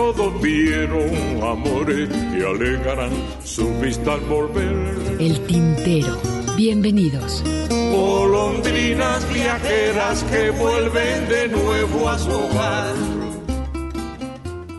Todos vieron amores que alegarán su vista al volver. El tintero. Bienvenidos. Golondrinas viajeras que vuelven de nuevo a su hogar.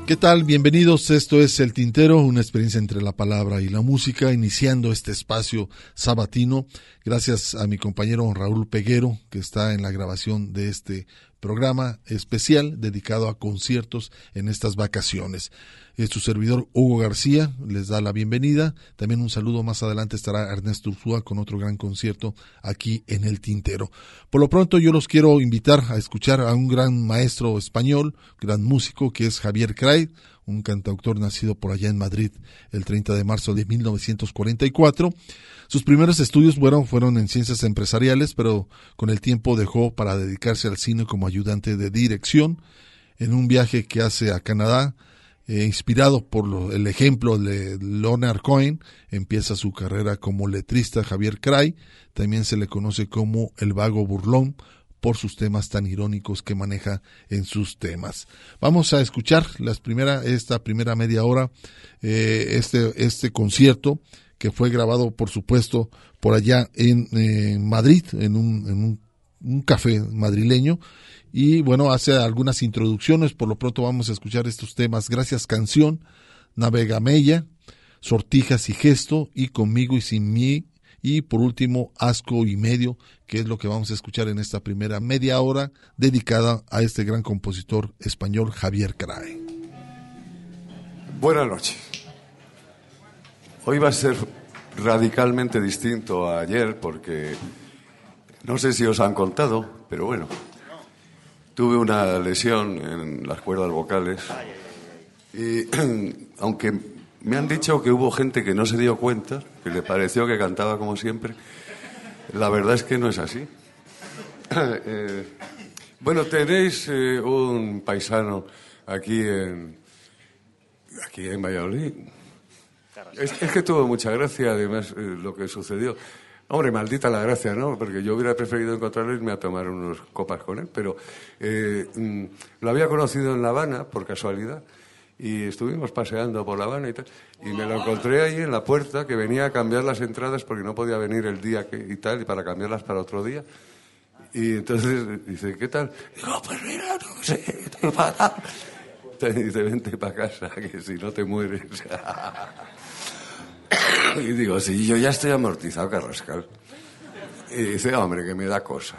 ¿Qué tal? Bienvenidos. Esto es El Tintero, una experiencia entre la palabra y la música, iniciando este espacio sabatino. Gracias a mi compañero Raúl Peguero, que está en la grabación de este programa especial dedicado a conciertos en estas vacaciones. Es su servidor Hugo García, les da la bienvenida. También un saludo más adelante estará Ernesto Ursúa con otro gran concierto aquí en el Tintero. Por lo pronto yo los quiero invitar a escuchar a un gran maestro español, gran músico que es Javier Cray, un cantautor nacido por allá en Madrid el 30 de marzo de 1944. Sus primeros estudios fueron, en ciencias empresariales, pero con el tiempo dejó para dedicarse al cine como ayudante de dirección. En un viaje que hace a Canadá, eh, inspirado por el ejemplo de Leonard Cohen, empieza su carrera como letrista Javier Cray, también se le conoce como el vago burlón por sus temas tan irónicos que maneja en sus temas. Vamos a escuchar las primera, esta primera media hora, eh, este, este concierto que fue grabado, por supuesto, por allá en, Madrid, en, un, en un, un café madrileño, y bueno, hace algunas introducciones, por lo pronto vamos a escuchar estos temas. Gracias canción, Navega Mella, Sortijas y Gesto, y Conmigo y Sin mí, y por último, Asco y Medio, que es lo que vamos a escuchar en esta primera media hora dedicada a este gran compositor español Javier Crae. Buenas noches. Hoy va a ser radicalmente distinto a ayer porque no sé si os han contado, pero bueno, tuve una lesión en las cuerdas vocales y aunque me han dicho que hubo gente que no se dio cuenta, que le pareció que cantaba como siempre, la verdad es que no es así. Eh, bueno, tenéis eh, un paisano aquí en, aquí en Valladolid. Es, es que tuvo mucha gracia, además, eh, lo que sucedió. Hombre, maldita la gracia, ¿no? Porque yo hubiera preferido encontrarlo y irme a tomar unos copas con él, pero eh, mm, lo había conocido en La Habana, por casualidad, y estuvimos paseando por La Habana y tal, y me lo encontré ahí en la puerta, que venía a cambiar las entradas porque no podía venir el día que, y tal, y para cambiarlas para otro día. Y entonces dice, ¿qué tal? Digo, pues mira, no sé. Te dice, vente para casa, que si no te mueres. y digo, sí, yo ya estoy amortizado, Carrascal. Y dice, hombre, que me da cosa.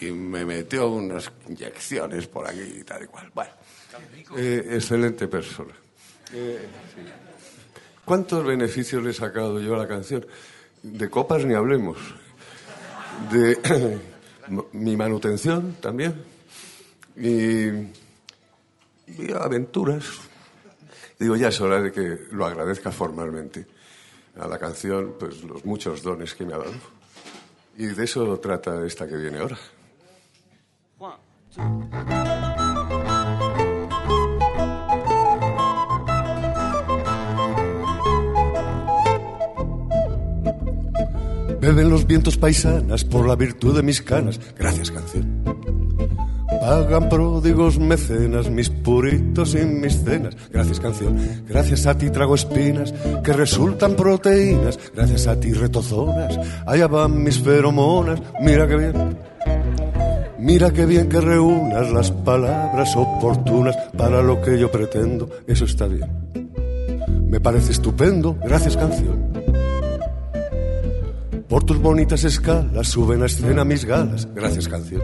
Y me metió unas inyecciones por aquí y tal y cual. Bueno, eh, excelente persona. Eh, sí. ¿Cuántos beneficios le he sacado yo a la canción? De copas ni hablemos. De mi manutención también. Y, y aventuras. Digo, ya es hora de que lo agradezca formalmente a la canción, pues los muchos dones que me ha dado. Y de eso trata esta que viene ahora. Beben los vientos paisanas por la virtud de mis canas. Gracias, canción. Pagan pródigos mecenas mis puritos y mis cenas. Gracias canción, gracias a ti trago espinas que resultan proteínas. Gracias a ti retozonas, allá van mis feromonas. Mira qué bien, mira qué bien que reúnas las palabras oportunas para lo que yo pretendo. Eso está bien. Me parece estupendo, gracias canción. Por tus bonitas escalas suben a escena mis galas. Gracias canción.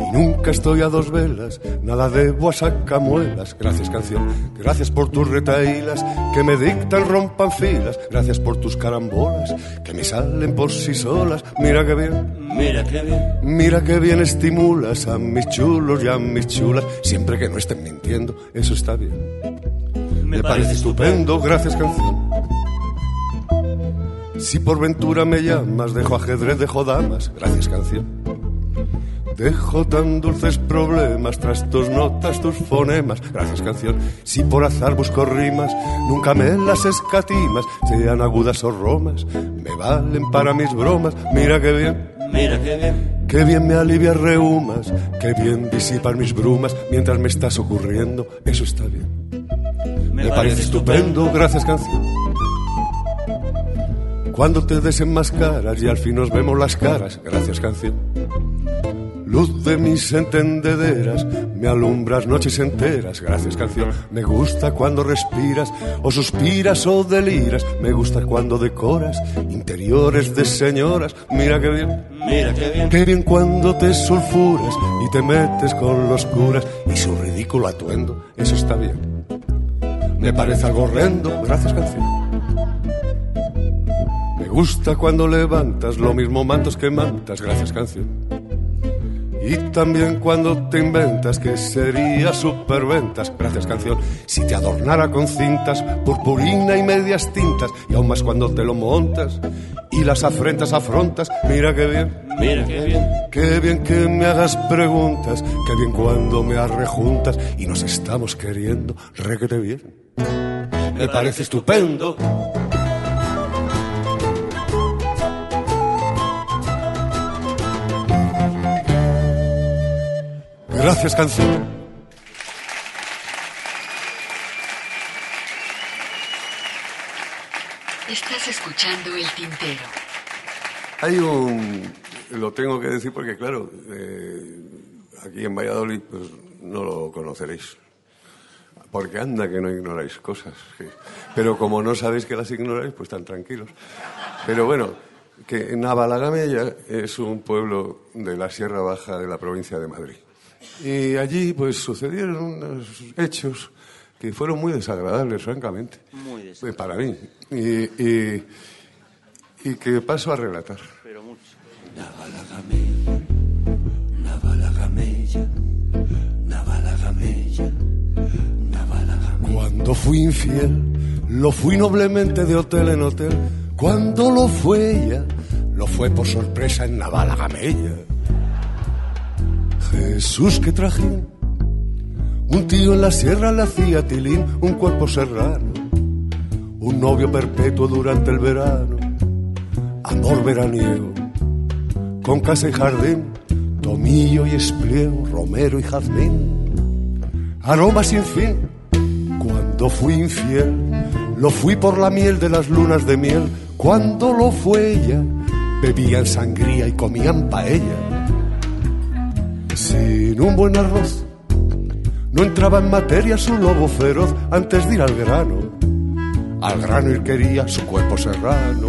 Y nunca estoy a dos velas, nada debo a sacamuelas. Gracias canción, gracias por tus retailas que me dictan rompan filas. Gracias por tus carambolas que me salen por sí solas. Mira qué bien, Mira qué bien. mira qué bien estimulas a mis chulos y a mis chulas. Siempre que no estén mintiendo, eso está bien. Me parece estupendo, gracias canción. Si por ventura me llamas, dejo ajedrez, dejo damas, gracias canción. Dejo tan dulces problemas tras tus notas, tus fonemas, gracias canción. Si por azar busco rimas, nunca me las escatimas, sean agudas o romas, me valen para mis bromas, mira qué bien. Mira qué bien. Qué bien me alivia reumas, qué bien disipar mis brumas mientras me estás ocurriendo, eso está bien. Me, parece estupendo, gracias canción. Cuando te desenmascaras y al fin nos vemos las caras, gracias canción. Luz de mis entendederas, me alumbras noches enteras, gracias canción. Me gusta cuando respiras o suspiras o deliras, me gusta cuando decoras interiores de señoras, mira qué bien. Mira qué bien. Qué bien cuando te sulfuras y te metes con los curas y su ridículo atuendo, eso está bien. Me parece algo horrendo, gracias canción. Me gusta cuando levantas lo mismo mantos que mantas, gracias canción. Y también cuando te inventas que sería superventas, gracias canción, si te adornara con cintas, purpurina y medias tintas, y aún más cuando te lo montas y las afrentas afrontas, mira qué bien. Mira qué bien. Qué bien que me hagas preguntas, qué bien cuando me arrejuntas y nos estamos queriendo, requete bien. Me parece estupendo. Gracias, canción. Estás escuchando el tintero. Hay un. Lo tengo que decir porque, claro, eh, aquí en Valladolid pues, no lo conoceréis. Porque anda que no ignoráis cosas. sí. Pero como no sabéis que las ignoráis, pues están tranquilos. Pero bueno, que Navalagamella es un pueblo de la Sierra Baja de la provincia de Madrid. Y allí, pues sucedieron unos hechos que fueron muy desagradables, francamente. Muy Eh, Para mí. Y, y, y que paso a relatar. Pero mucho. Cuando fui infiel, lo fui noblemente de hotel en hotel. Cuando lo fue ella, lo fue por sorpresa en Navalagamella. Jesús, que trajín. Un tío en la sierra le hacía tilín, un cuerpo serrano. Un novio perpetuo durante el verano. Amor veraniego. Con casa y jardín, tomillo y espliego, romero y jazmín. Aroma sin fin. Cuando fui infiel, lo fui por la miel de las lunas de miel. Cuando lo fue ella, bebían sangría y comían paella. Sin un buen arroz, no entraba en materia su lobo feroz antes de ir al grano. Al grano ir quería su cuerpo serrano.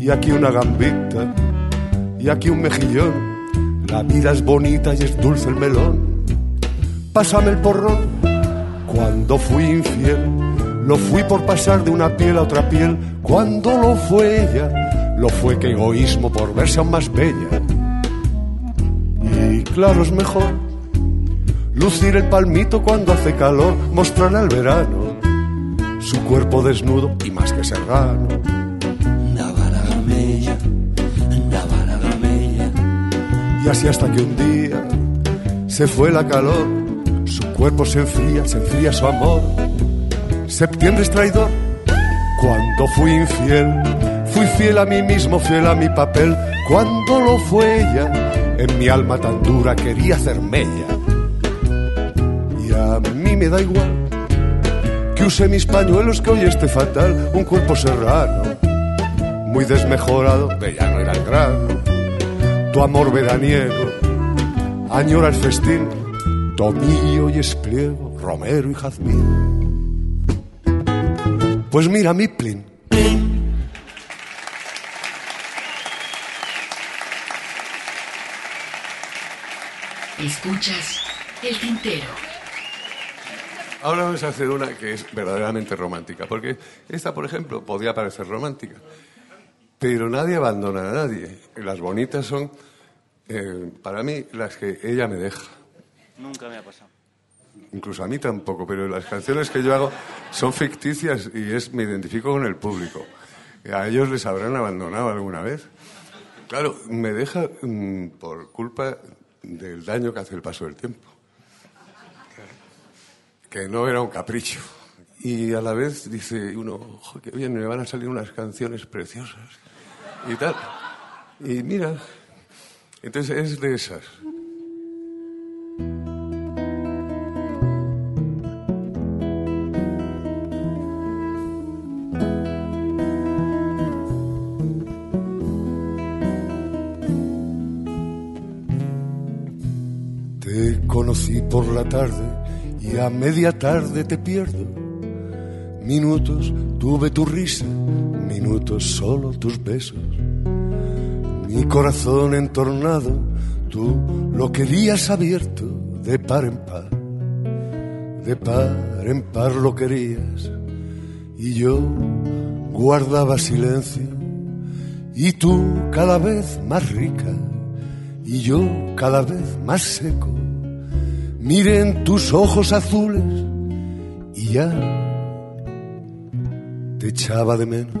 Y aquí una gambita, y aquí un mejillón. La vida es bonita y es dulce el melón. Pásame el porrón. Cuando fui infiel, lo fui por pasar de una piel a otra piel. Cuando lo fue ella, lo fue que egoísmo por verse aún más bella. Y claro, es mejor lucir el palmito cuando hace calor, mostrar al verano su cuerpo desnudo y más que serrano. Y así hasta que un día se fue la calor, su cuerpo se enfría, se enfría su amor. Septiembre es traidor. Cuando fui infiel, fui fiel a mí mismo, fiel a mi papel. Cuando lo fue ella, en mi alma tan dura quería hacer mella. Y a mí me da igual que use mis pañuelos, que hoy esté fatal, un cuerpo serrano, muy desmejorado, de ya no era el grano tu amor veraniego, añora el festín, tomillo y espliego, romero y jazmín. Pues mira mi plin, Escuchas el tintero. ahora vamos a hacer una que es verdaderamente romántica, porque esta, por ejemplo, podía parecer romántica, pero nadie abandona a nadie. Las bonitas son, eh, para mí, las que ella me deja. Nunca me ha pasado. incluso a mí tampoco, pero las canciones que yo hago son ficticias y es, me identifico con el público. A ellos les habrán abandonado alguna vez. Claro, me deja mm, por culpa del daño que hace el paso del tiempo. Que no era un capricho. Y a la vez dice uno, ojo, qué bien, me van a salir unas canciones preciosas. Y tal. Y mira, entonces es de esas. Por la tarde y a media tarde te pierdo. Minutos tuve tu risa, minutos solo tus besos. Mi corazón entornado, tú lo querías abierto de par en par. De par en par lo querías y yo guardaba silencio y tú cada vez más rica y yo cada vez más seco. Miren tus ojos azules. Y ya te echaba de menos.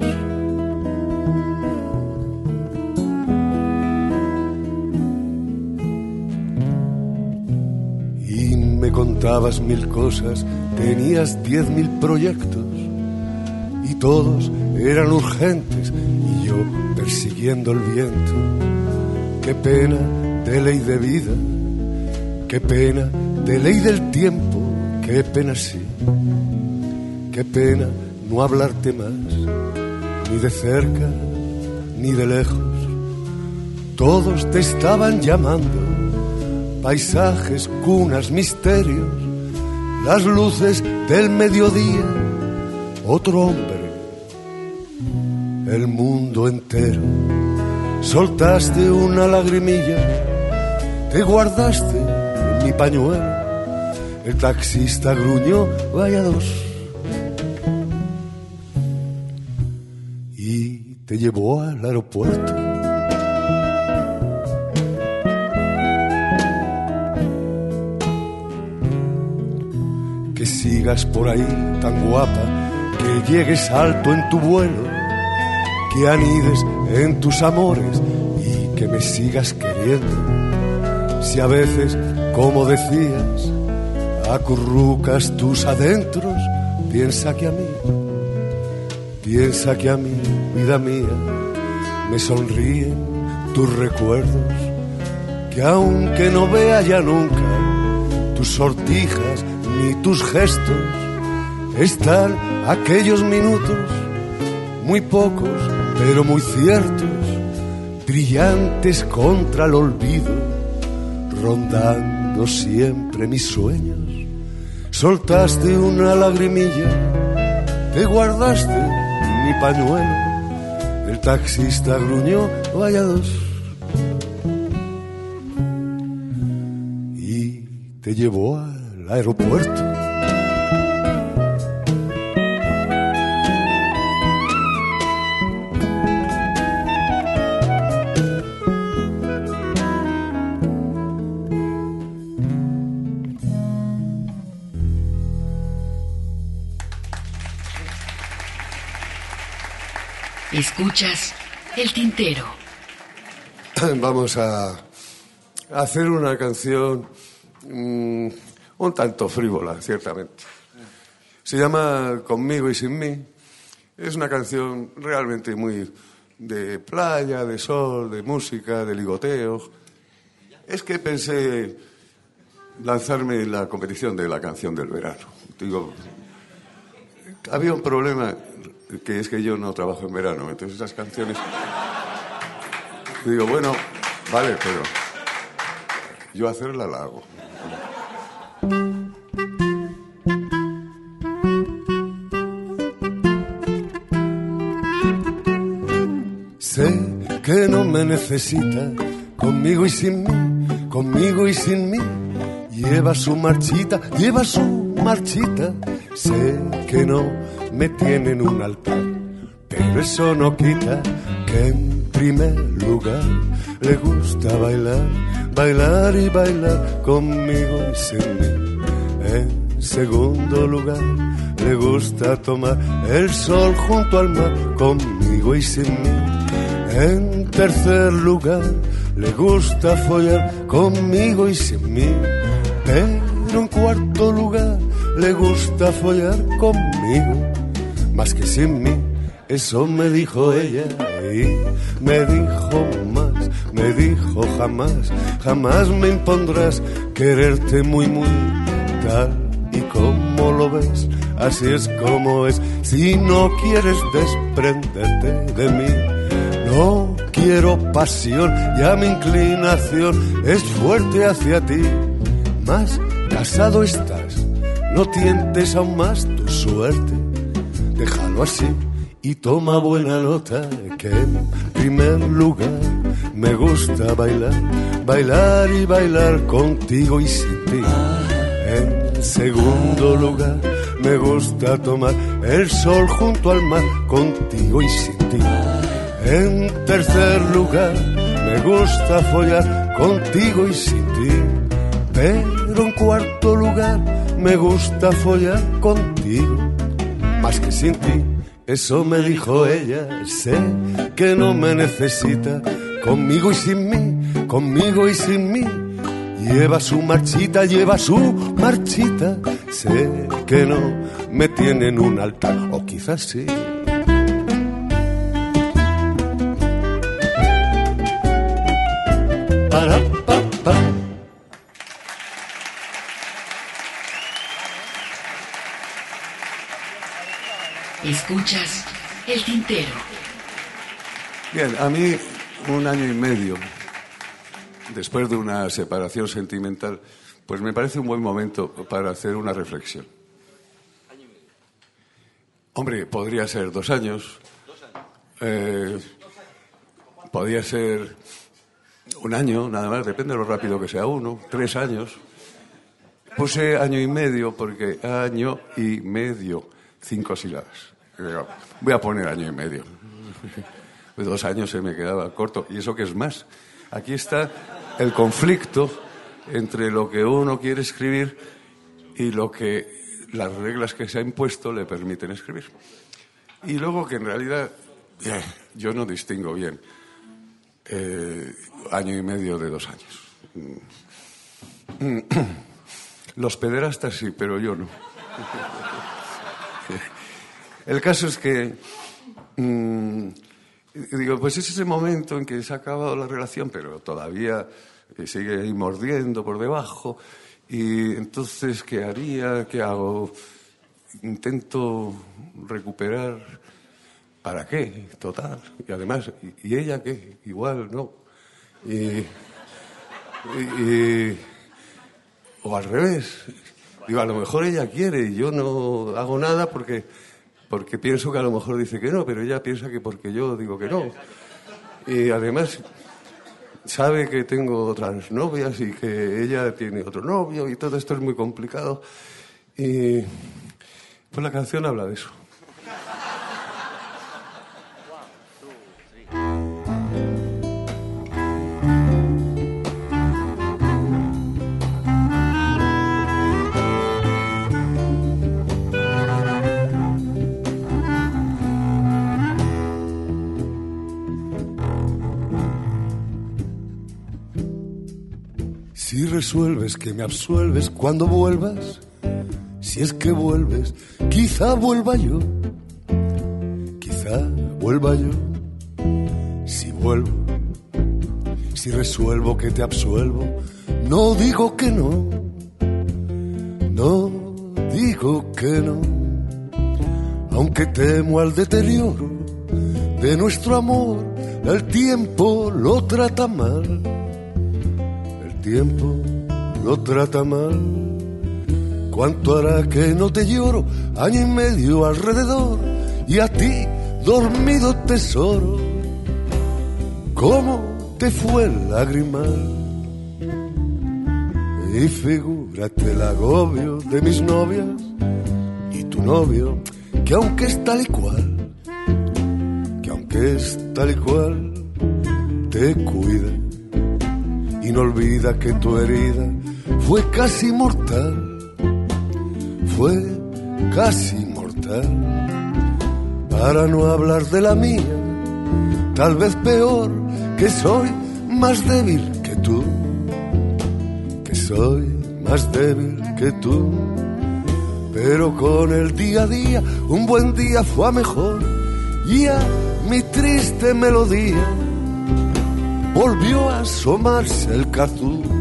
Y me contabas mil cosas, tenías diez mil proyectos. Y todos eran urgentes. Y yo persiguiendo el viento. Qué pena de ley de vida, qué pena de ley del tiempo, qué pena sí, qué pena no hablarte más, ni de cerca ni de lejos. Todos te estaban llamando, paisajes, cunas, misterios, las luces del mediodía, otro hombre, el mundo entero. Soltaste una lagrimilla, te guardaste pañuelo. El taxista gruñó, vaya dos. Y te llevó al aeropuerto. Que sigas por ahí tan guapa, que llegues alto en tu vuelo, que anides en tus amores y que me sigas queriendo. Si a veces, como decías, acurrucas tus adentros, piensa que a mí, piensa que a mí, vida mía, me sonríen tus recuerdos, que aunque no vea ya nunca tus sortijas ni tus gestos, están aquellos minutos, muy pocos, pero muy ciertos, brillantes contra el olvido, rondando siempre mis sueños. Soltaste una lagrimilla, te guardaste mi pañuelo, el taxista gruñó, vaya dos. Y te llevó al aeropuerto. Escuchas el tintero. Vamos a hacer una canción mm, un tanto frívola, ciertamente. Se llama Conmigo y sin mí. Es una canción realmente muy de playa, de sol, de música, de ligoteo. Es que pensé lanzarme en la competición de la canción del verano. Digo, había un problema que es que yo no trabajo en verano, entonces esas canciones. Digo, bueno, vale, pero yo hacerla la hago. Sé que no me necesita, conmigo y sin mí, conmigo y sin mí. Lleva su marchita, lleva su marchita. Sé que no me tiene en un altar, pero eso no quita que en primer lugar le gusta bailar, bailar y bailar conmigo y sin mí. En segundo lugar, le gusta tomar el sol junto al mar, conmigo y sin mí. En tercer lugar, le gusta follar conmigo y sin mí. Pero en cuarto lugar, le gusta follar conmigo, más que sin mí. Eso me dijo ella y me dijo más, me dijo jamás, jamás me impondrás quererte muy, muy tal y como lo ves, así es como es. Si no quieres desprenderte de mí, no quiero pasión, ya mi inclinación es fuerte hacia ti. Más casado estás, no tientes aún más tu suerte, déjalo así y toma buena nota que en primer lugar me gusta bailar, bailar y bailar contigo y sin ti. En segundo lugar me gusta tomar el sol junto al mar contigo y sin ti. En tercer lugar me gusta follar contigo y sin ti. Pero en cuarto lugar me gusta follar contigo más que sin ti eso me dijo ella, sé que no me necesita, conmigo y sin mí, conmigo y sin mí. Lleva su marchita, lleva su marchita, sé que no me tiene en un altar, o quizás sí. Escuchas el tintero. Bien, a mí un año y medio, después de una separación sentimental, pues me parece un buen momento para hacer una reflexión. Hombre, podría ser dos años. Eh, podría ser un año, nada más, depende de lo rápido que sea uno, tres años. Puse año y medio porque año y medio, cinco sílabas. Voy a poner año y medio. Dos años se me quedaba corto. Y eso que es más. Aquí está el conflicto entre lo que uno quiere escribir y lo que las reglas que se ha impuesto le permiten escribir. Y luego que en realidad eh, yo no distingo bien eh, año y medio de dos años. Los pederastas sí, pero yo no. El caso es que, mm, digo, pues es ese momento en que se ha acabado la relación, pero todavía eh, sigue ahí mordiendo por debajo. Y entonces, ¿qué haría? ¿Qué hago? Intento recuperar. ¿Para qué? Total. Y además, ¿y ella qué? Igual, ¿no? Y- y- o al revés. Digo, a lo mejor ella quiere y yo no hago nada porque, porque pienso que a lo mejor dice que no, pero ella piensa que porque yo digo que no. Y además sabe que tengo otras novias y que ella tiene otro novio y todo esto es muy complicado. Y pues la canción habla de eso. Resuelves que me absuelves cuando vuelvas, si es que vuelves, quizá vuelva yo, quizá vuelva yo, si vuelvo, si resuelvo que te absuelvo, no digo que no, no digo que no, aunque temo al deterioro de nuestro amor, el tiempo lo trata mal tiempo lo trata mal. ¿Cuánto hará que no te lloro? Año y medio alrededor y a ti dormido tesoro. ¿Cómo te fue el lagrimal? Y figúrate el agobio de mis novias y tu novio, que aunque es tal y cual, que aunque es tal y cual, te cuida y no olvida que tu herida fue casi mortal. fue casi mortal. Para no hablar de la mía, tal vez peor, que soy más débil que tú, que soy más débil que tú. Pero con el día a día, un buen día fue mejor y a mi triste melodía volvió a asomarse el cazú.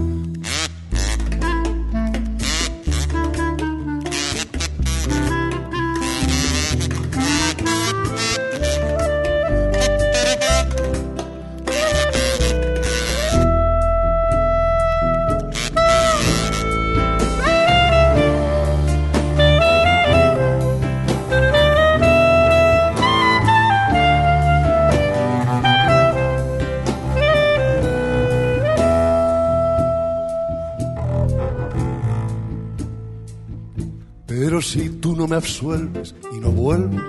No me absuelves y no vuelves,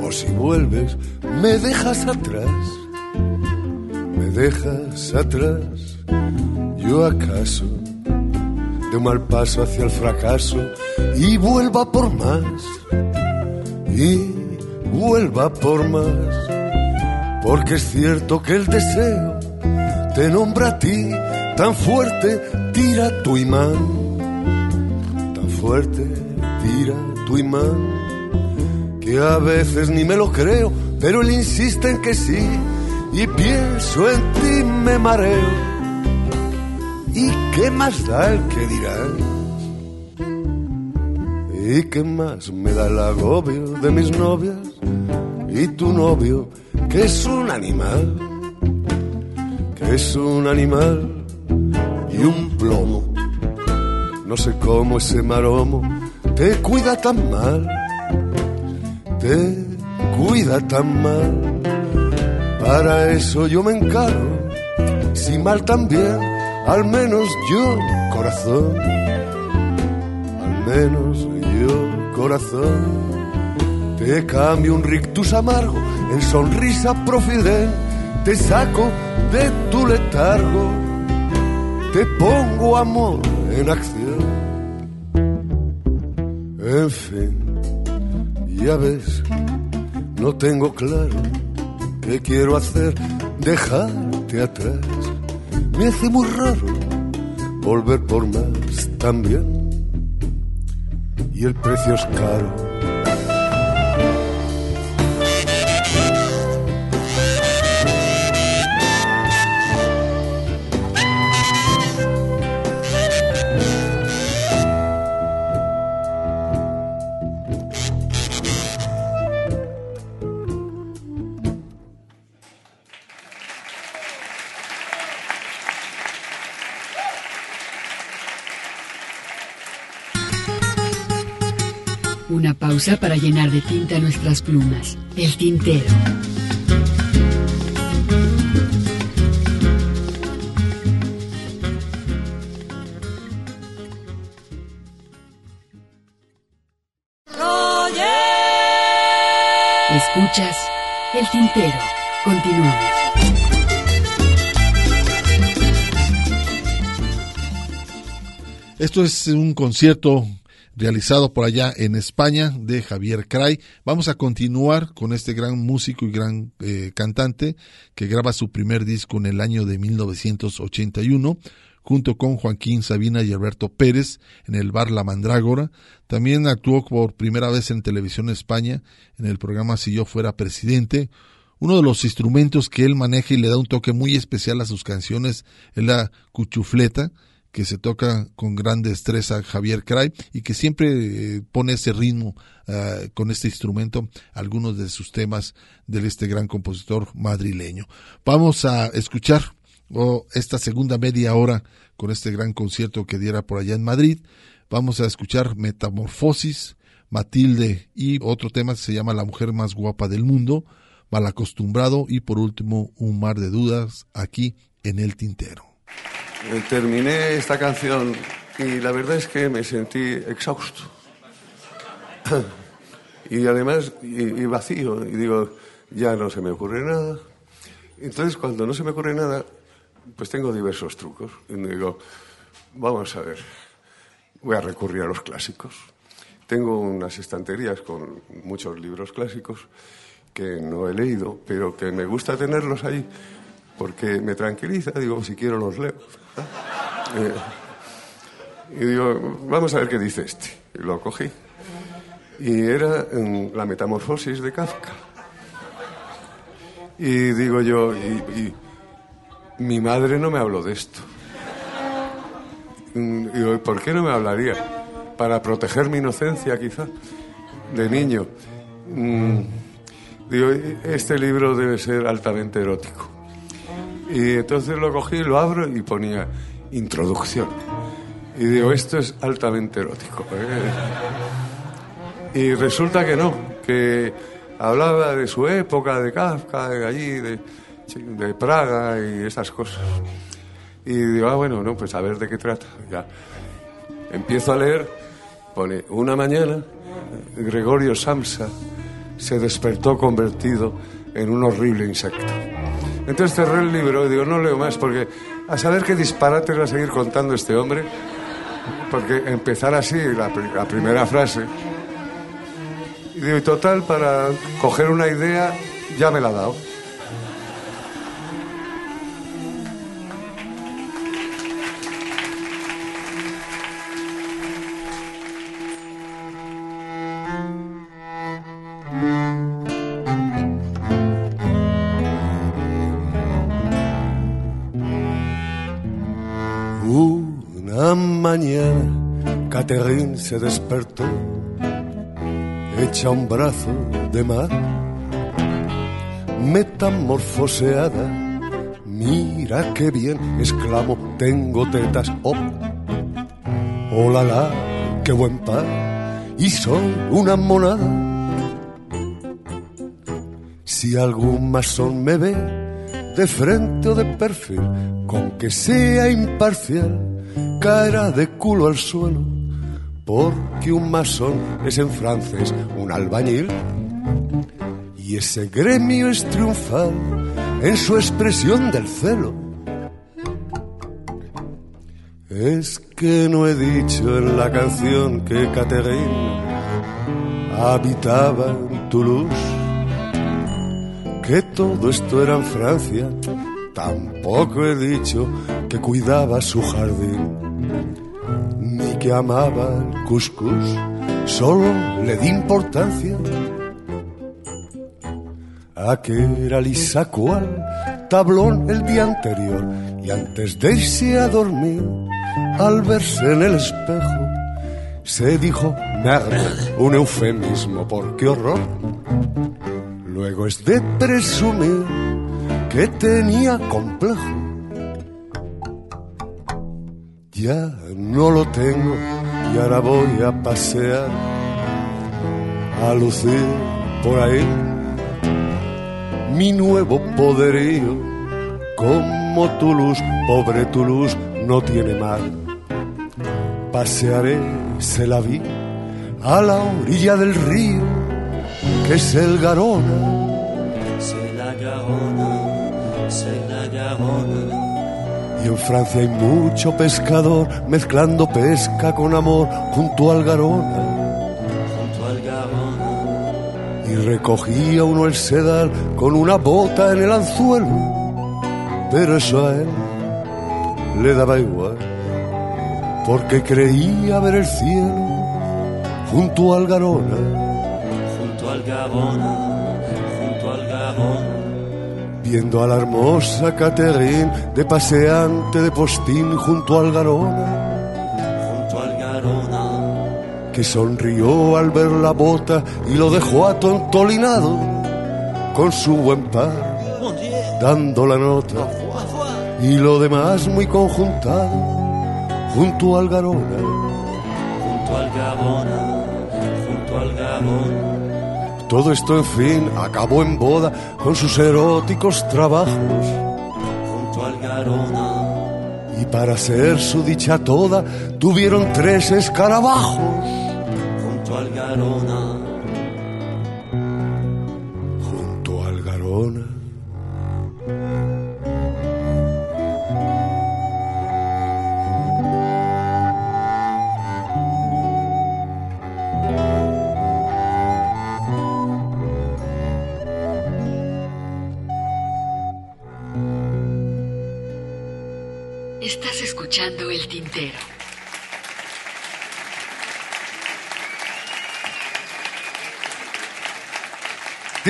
o si vuelves, me dejas atrás, me dejas atrás, yo acaso de un mal paso hacia el fracaso y vuelva por más, y vuelva por más, porque es cierto que el deseo te nombra a ti. Tan fuerte, tira tu imán. Fuerte tira tu imán, que a veces ni me lo creo, pero él insiste en que sí, y pienso en ti me mareo. ¿Y qué más da el que dirán? ¿Y qué más me da el agobio de mis novias y tu novio, que es un animal? Que es un animal y un plomo no sé cómo ese maromo te cuida tan mal, te cuida tan mal. Para eso yo me encargo, si mal también, al menos yo corazón, al menos yo corazón. Te cambio un rictus amargo en sonrisa profidente, te saco de tu letargo, te pongo amor en acción. En fin, ya ves, no tengo claro qué quiero hacer, dejarte atrás. Me hace muy raro volver por más también. Y el precio es caro Pausa para llenar de tinta nuestras plumas. El tintero. Escuchas El Tintero. Continuamos. Esto es un concierto realizado por allá en España de Javier Cray. Vamos a continuar con este gran músico y gran eh, cantante que graba su primer disco en el año de 1981 junto con Joaquín Sabina y Alberto Pérez en el bar La Mandrágora. También actuó por primera vez en Televisión España en el programa Si yo fuera presidente. Uno de los instrumentos que él maneja y le da un toque muy especial a sus canciones es la cuchufleta, que se toca con gran destreza Javier Cray y que siempre eh, pone ese ritmo uh, con este instrumento algunos de sus temas de este gran compositor madrileño. Vamos a escuchar oh, esta segunda media hora con este gran concierto que diera por allá en Madrid. Vamos a escuchar Metamorfosis, Matilde y otro tema que se llama La mujer más guapa del mundo, Malacostumbrado y por último Un mar de dudas aquí en el tintero. Eh, terminé esta canción y la verdad es que me sentí exhausto. y además, y, vacío. Y digo, ya no se me ocurre nada. Entonces, cuando no se me ocurre nada, pues tengo diversos trucos. Y digo, vamos a ver, voy a recurrir a los clásicos. tengo unas estanterías con muchos libros clásicos que no he leído, pero que me gusta tenerlos ahí porque me tranquiliza, digo, si quiero los leo. Eh, y digo, vamos a ver qué dice este. Y lo cogí. Y era la metamorfosis de Kafka. Y digo yo, y, mi madre no me habló de esto. Mm, y digo, ¿por qué no me hablaría? Para proteger mi inocencia, quizá, de niño. Mm, digo, este libro debe ser altamente erótico. Y entonces lo cogí, lo abro y ponía introducción. Y digo, esto es altamente erótico. ¿eh? Y resulta que no, que hablaba de su época, de Kafka, de allí, de, de Praga y esas cosas. Y digo, ah, bueno, no, pues a ver de qué trata. Ya. Empiezo a leer, pone, una mañana Gregorio Samsa se despertó convertido en un horrible insecto. Entonces cerré el libro y digo, no leo más porque a saber qué disparate va a seguir contando este hombre, porque empezar así la, la primera frase y digo, total, para coger una idea, ya me la ha dado. Se despertó echa un brazo de mar, metamorfoseada. Mira qué bien, exclamo, tengo tetas, oh, oh la la, qué buen par, y soy una monada. Si algún masón me ve, de frente o de perfil, con que sea imparcial, caerá de culo al suelo porque un masón es en francés un albañil. Y ese gremio es triunfal en su expresión del celo. Es que no he dicho en la canción que Catherine habitaba en Toulouse, que todo esto era en Francia. Tampoco he dicho que cuidaba su jardín que amaba el cuscús, solo le di importancia a que era lisa cual tablón el día anterior y antes de irse a dormir, al verse en el espejo, se dijo merde, un eufemismo, por qué horror. Luego es de presumir que tenía complejo ya no lo tengo y ahora voy a pasear, a lucir por ahí mi nuevo poderío. Como Toulouse, pobre Toulouse, no tiene mal. Pasearé, se la vi, a la orilla del río, que es el Garona. Y en Francia hay mucho pescador mezclando pesca con amor junto al Garona. Junto al Garona. Y recogía uno el sedal con una bota en el anzuelo. Pero eso a él le daba igual, porque creía ver el cielo junto al Garona. Junto al Garona, junto al Garona viendo a la hermosa Catherine de paseante de postín junto al Garona. Junto al Garona. Que sonrió al ver la bota y lo dejó atontolinado con su buen par, dando la nota y lo demás muy conjuntado junto al Garona. Junto al Garona, junto al Garona. Todo esto, en fin, acabó en boda con sus eróticos trabajos. Junto al Garona. Y para ser su dicha toda, tuvieron tres escarabajos. Junto al Garona.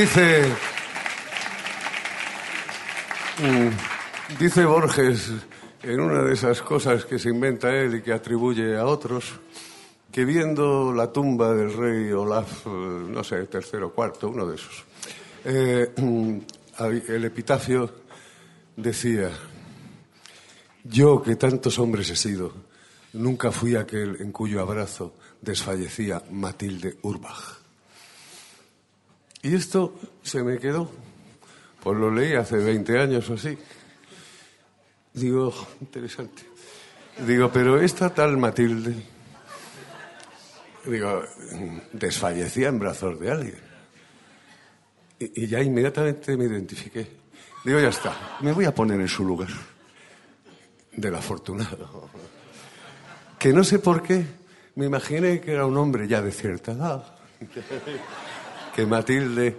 Dice. mm, Dice Borges en una de esas cosas que se inventa él y que atribuye a otros, que viendo la tumba del rey Olaf, eh, no sé, tercero o cuarto, uno de esos, eh, mm, el epitafio decía, yo que tantos hombres he sido, nunca fui aquel en cuyo abrazo desfallecía Matilde Urbach. Y esto se me quedó, pues lo leí hace 20 años o así. Digo, "Oh, interesante. Digo, pero esta tal Matilde, digo, desfallecía en brazos de alguien. Y, y ya inmediatamente me identifiqué. Digo, ya está, me voy a poner en su lugar. Del afortunado. Que no sé por qué, me imaginé que era un hombre ya de cierta edad. Que Matilde,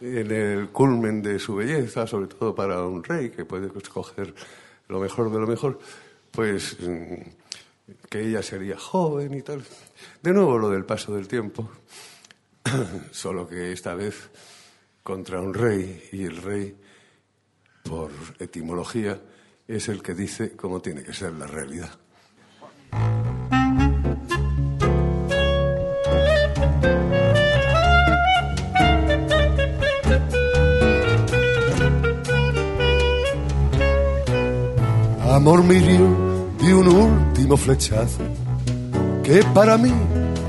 en el culmen de su belleza, sobre todo para un rey que puede escoger lo mejor de lo mejor, pues mm, que ella sería joven y tal. De nuevo lo del paso del tiempo, solo que esta vez contra un rey y el rey, por etimología, es el que dice cómo tiene que ser la realidad. Amor me hirió de un último flechazo que para mí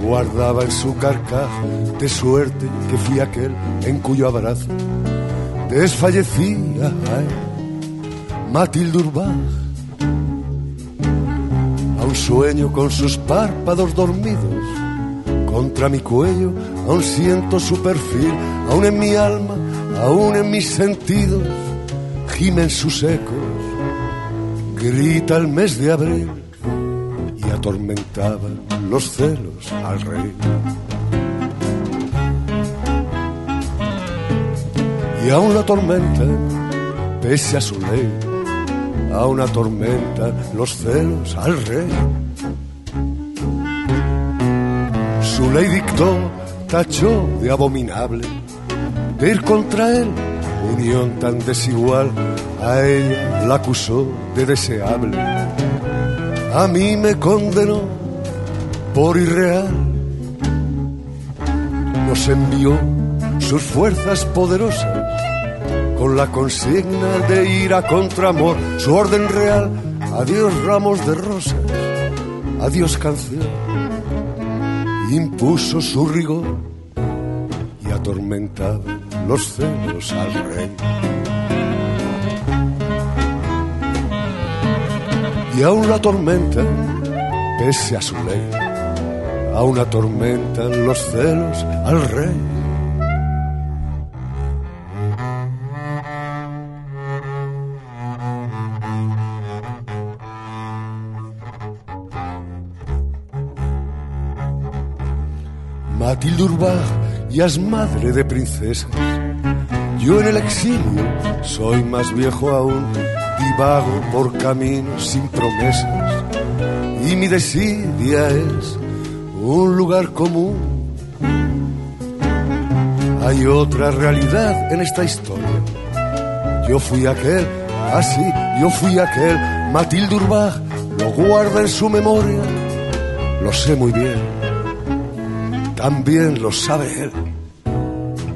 guardaba en su carcaj de suerte que fui aquel en cuyo abrazo desfallecía ay, Matilde Urbach. Aún sueño con sus párpados dormidos contra mi cuello, aún siento su perfil, aún en mi alma, aún en mis sentidos, gimen sus ecos grita el mes de abril y atormentaba los celos al rey. Y aún la tormenta, pese a su ley, aún atormenta los celos al rey. Su ley dictó, tachó de abominable, de ir contra él, unión tan desigual, a ella la acusó de deseable, a mí me condenó por irreal. Nos envió sus fuerzas poderosas con la consigna de ir a contramor, su orden real, adiós ramos de rosas, adiós canción, impuso su rigor y atormentaba los celos al rey. Y aún la tormenta, pese a su ley, aún atormentan los celos al rey. Matilde Urbach ya es madre de princesas. Yo en el exilio soy más viejo aún divago por caminos sin promesas y mi desidia es un lugar común. Hay otra realidad en esta historia. Yo fui aquel, así, yo fui aquel, Matilde Urbach lo guarda en su memoria, lo sé muy bien, también lo sabe él,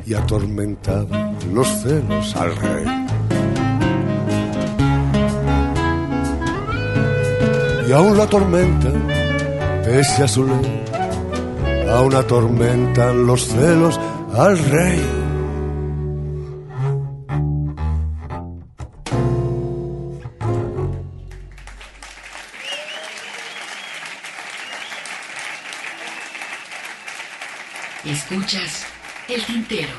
y atormentaba los celos al rey. Y aún la tormenta, pese a su ley, aún atormentan los celos al rey. Escuchas el tintero.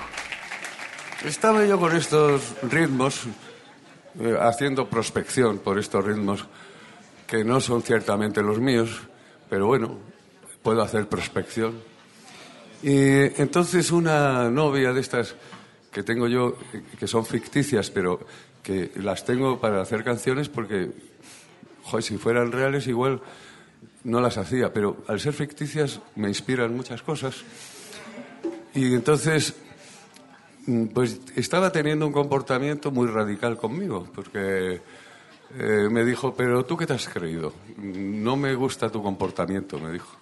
Estaba yo con estos ritmos, eh, haciendo prospección por estos ritmos que no son ciertamente los míos, pero bueno, puedo hacer prospección. Y entonces una novia de estas que tengo yo, que son ficticias, pero que las tengo para hacer canciones porque joder, si fueran reales igual no las hacía, pero al ser ficticias me inspiran muchas cosas. Y entonces, mm, pues estaba teniendo un comportamiento muy radical conmigo, porque eh, me dijo, pero tú qué te has creído? No me gusta tu comportamiento, me dijo.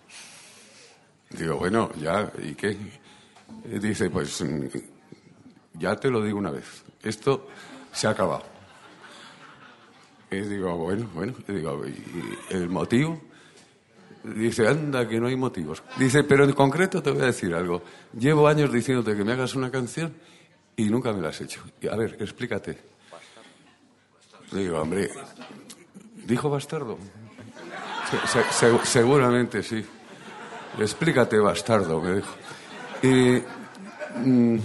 Digo, bueno, ya, ¿y qué? Dice, pues mm, ya te lo digo una vez, esto se ha acabado. Y digo, bueno, bueno, y digo, ¿y el motivo? Dice, anda, que no hay motivos. Dice, pero en concreto te voy a decir algo. Llevo años diciéndote que me hagas una canción y nunca me la has hecho. A ver, explícate. Digo, hombre, ¿dijo bastardo? Se- se- seguramente sí. Explícate, bastardo, me dijo. Mm,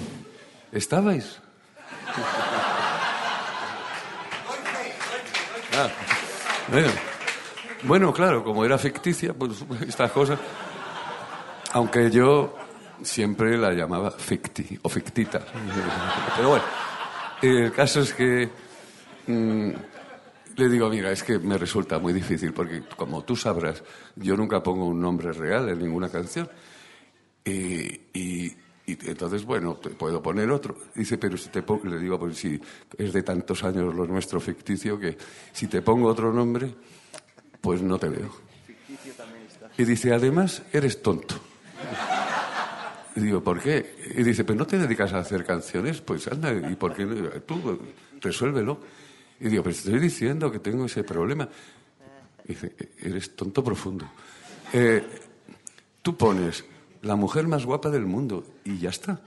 ¿Estabais? Ah, bueno. Bueno, claro, como era ficticia, pues estas cosas. Aunque yo siempre la llamaba ficti o fictita. Pero bueno, el caso es que mm, le digo, mira, es que me resulta muy difícil porque, como tú sabrás, yo nunca pongo un nombre real en ninguna canción. Y, y- y entonces, bueno, te puedo poner otro. Dice, pero si te pongo, le digo, pues si es de tantos años lo nuestro ficticio que si te pongo otro nombre, pues no te veo. Y dice, además, eres tonto. Y digo, ¿por qué? Y dice, pero no te dedicas a hacer canciones, pues anda, ¿y por qué? Tú resuélvelo. Y digo, pero estoy diciendo que tengo ese problema. Dice, eres tonto profundo. Eh, tú pones la mujer más guapa del mundo y ya está.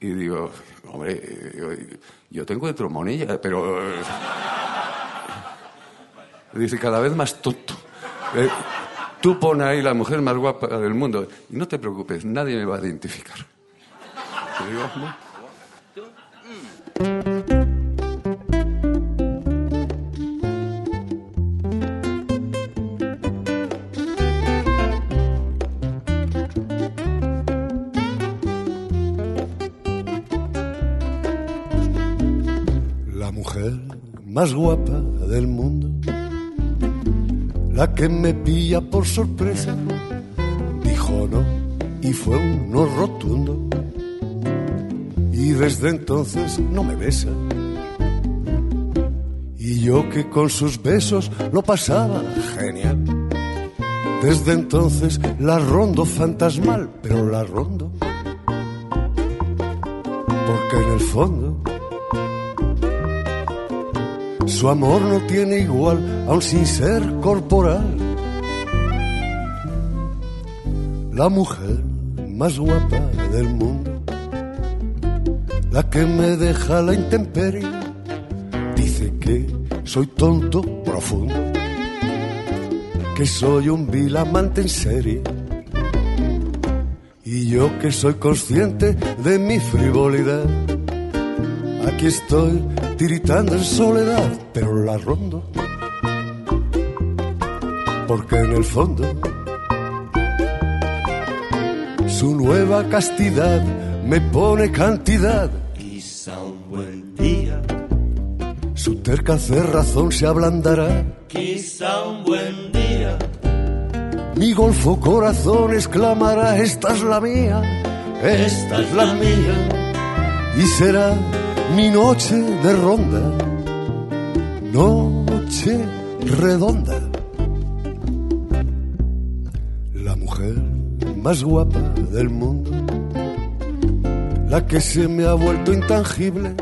Y digo, hombre, eh, yo tengo de monilla, pero... eh, Dice, cada vez más tonto. Eh, tú pon ahí la mujer más guapa del mundo y no te preocupes, nadie me va a identificar. Y digo, "No". Más guapa del mundo, la que me pilla por sorpresa, dijo no y fue un no rotundo. Y desde entonces no me besa. Y yo que con sus besos lo pasaba genial. Desde entonces la rondo fantasmal, pero la rondo. Porque en el fondo su amor no tiene igual, aun sin ser corporal. La mujer más guapa del mundo, la que me deja la intemperie, dice que soy tonto profundo, que soy un vil amante en serie. Y yo que soy consciente de mi frivolidad, Aquí estoy tiritando en soledad, pero la rondo. Porque en el fondo su nueva castidad me pone cantidad. Quizá un buen día, Su terca cerrazón se ablandará. quizá un buen día, Mi golfo corazón exclamará, esta es la mía, esta es la mía. Y será mi noche de ronda, noche redonda. La mujer más guapa del mundo, la que se me ha vuelto intangible,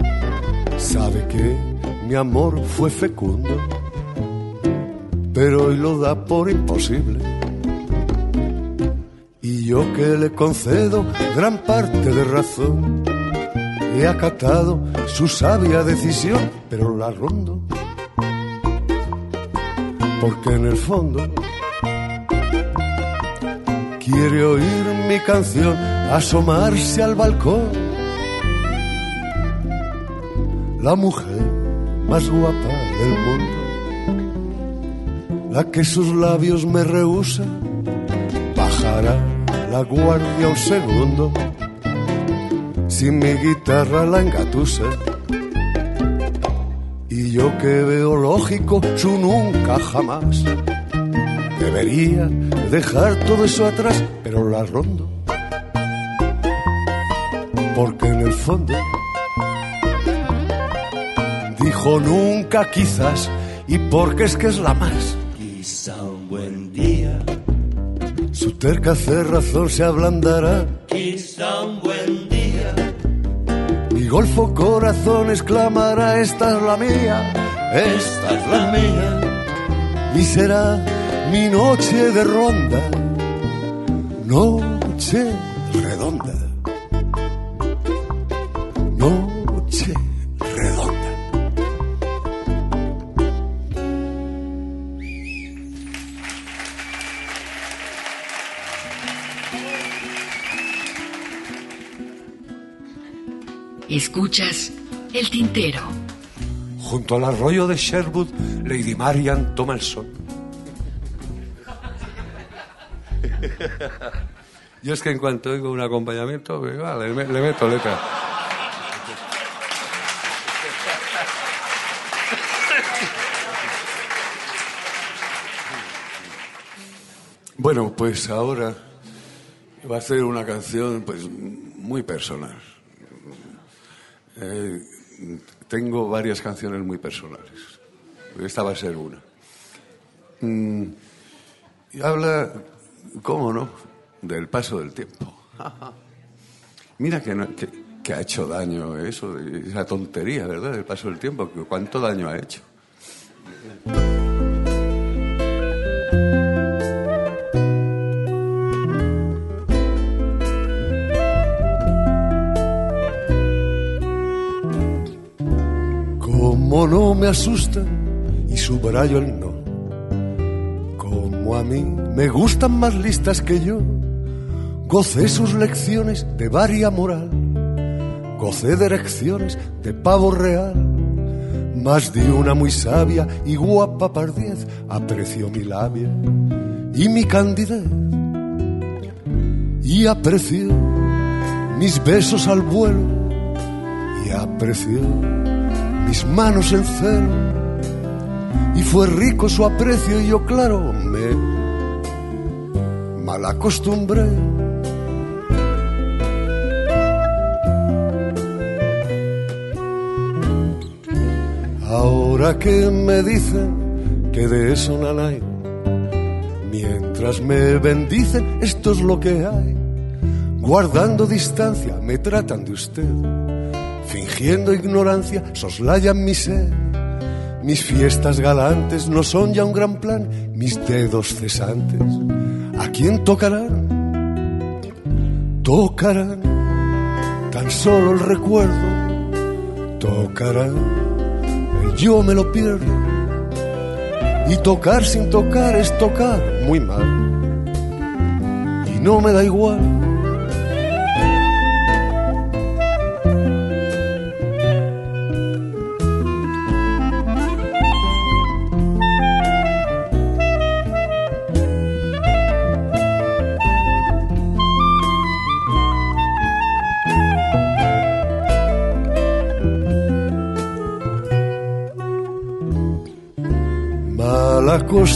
sabe que mi amor fue fecundo, pero hoy lo da por imposible. Y yo que le concedo gran parte de razón, he acatado su sabia decisión, pero la rondo. Porque en el fondo quiere oír mi canción, asomarse al balcón. La mujer más guapa del mundo, la que sus labios me rehusan, bajará la guardia un segundo si mi guitarra la engatusa. Y yo que veo lógico su nunca jamás. Debería dejar todo eso atrás, pero la rondo. Porque en el fondo dijo nunca quizás y porque es que es la más. Quizá un buen día, Su terca cerrazón se ablandará. Mi golfo corazón exclamará, esta es la mía, esta es la mía. Y será mi noche de ronda, noche Escuchas el tintero. Junto al arroyo de Sherwood, Lady Marian toma el sol. Yo es que en cuanto oigo un acompañamiento, pues, va, le, me- le meto letra. Bueno, pues ahora va a hacer una canción pues muy personal. Eh, tengo varias canciones muy personales. Esta va a ser una. Mm, y habla, ¿cómo no?, del paso del tiempo. Mira que, no- que, que ha hecho daño eso, esa tontería, ¿verdad?, del paso del tiempo. ¿Cuánto daño ha hecho? Como no me asusta y subrayo el no. Como a mí me gustan más listas que yo. Gocé sus lecciones de varia moral. Gocé de erecciones de pavo real. Más de una muy sabia y guapa pardiez apreció mi labia y mi candidez. Y apreció mis besos al vuelo y apreció mis manos celo. Y fue rico su aprecio y yo, claro, me mal acostumbré. Ahora que me dicen que de eso nada hay, mientras me bendicen, esto es lo que hay. Guardando distancia, me tratan de usted fingiendo ignorancia, soslayan mi ser. Mis fiestas galantes no son ya un gran plan, mis dedos cesantes. ¿A quién tocarán? Tocarán tan solo el recuerdo, tocarán el yo me lo pierdo. Y tocar sin tocar es tocar muy mal. Y no me da igual.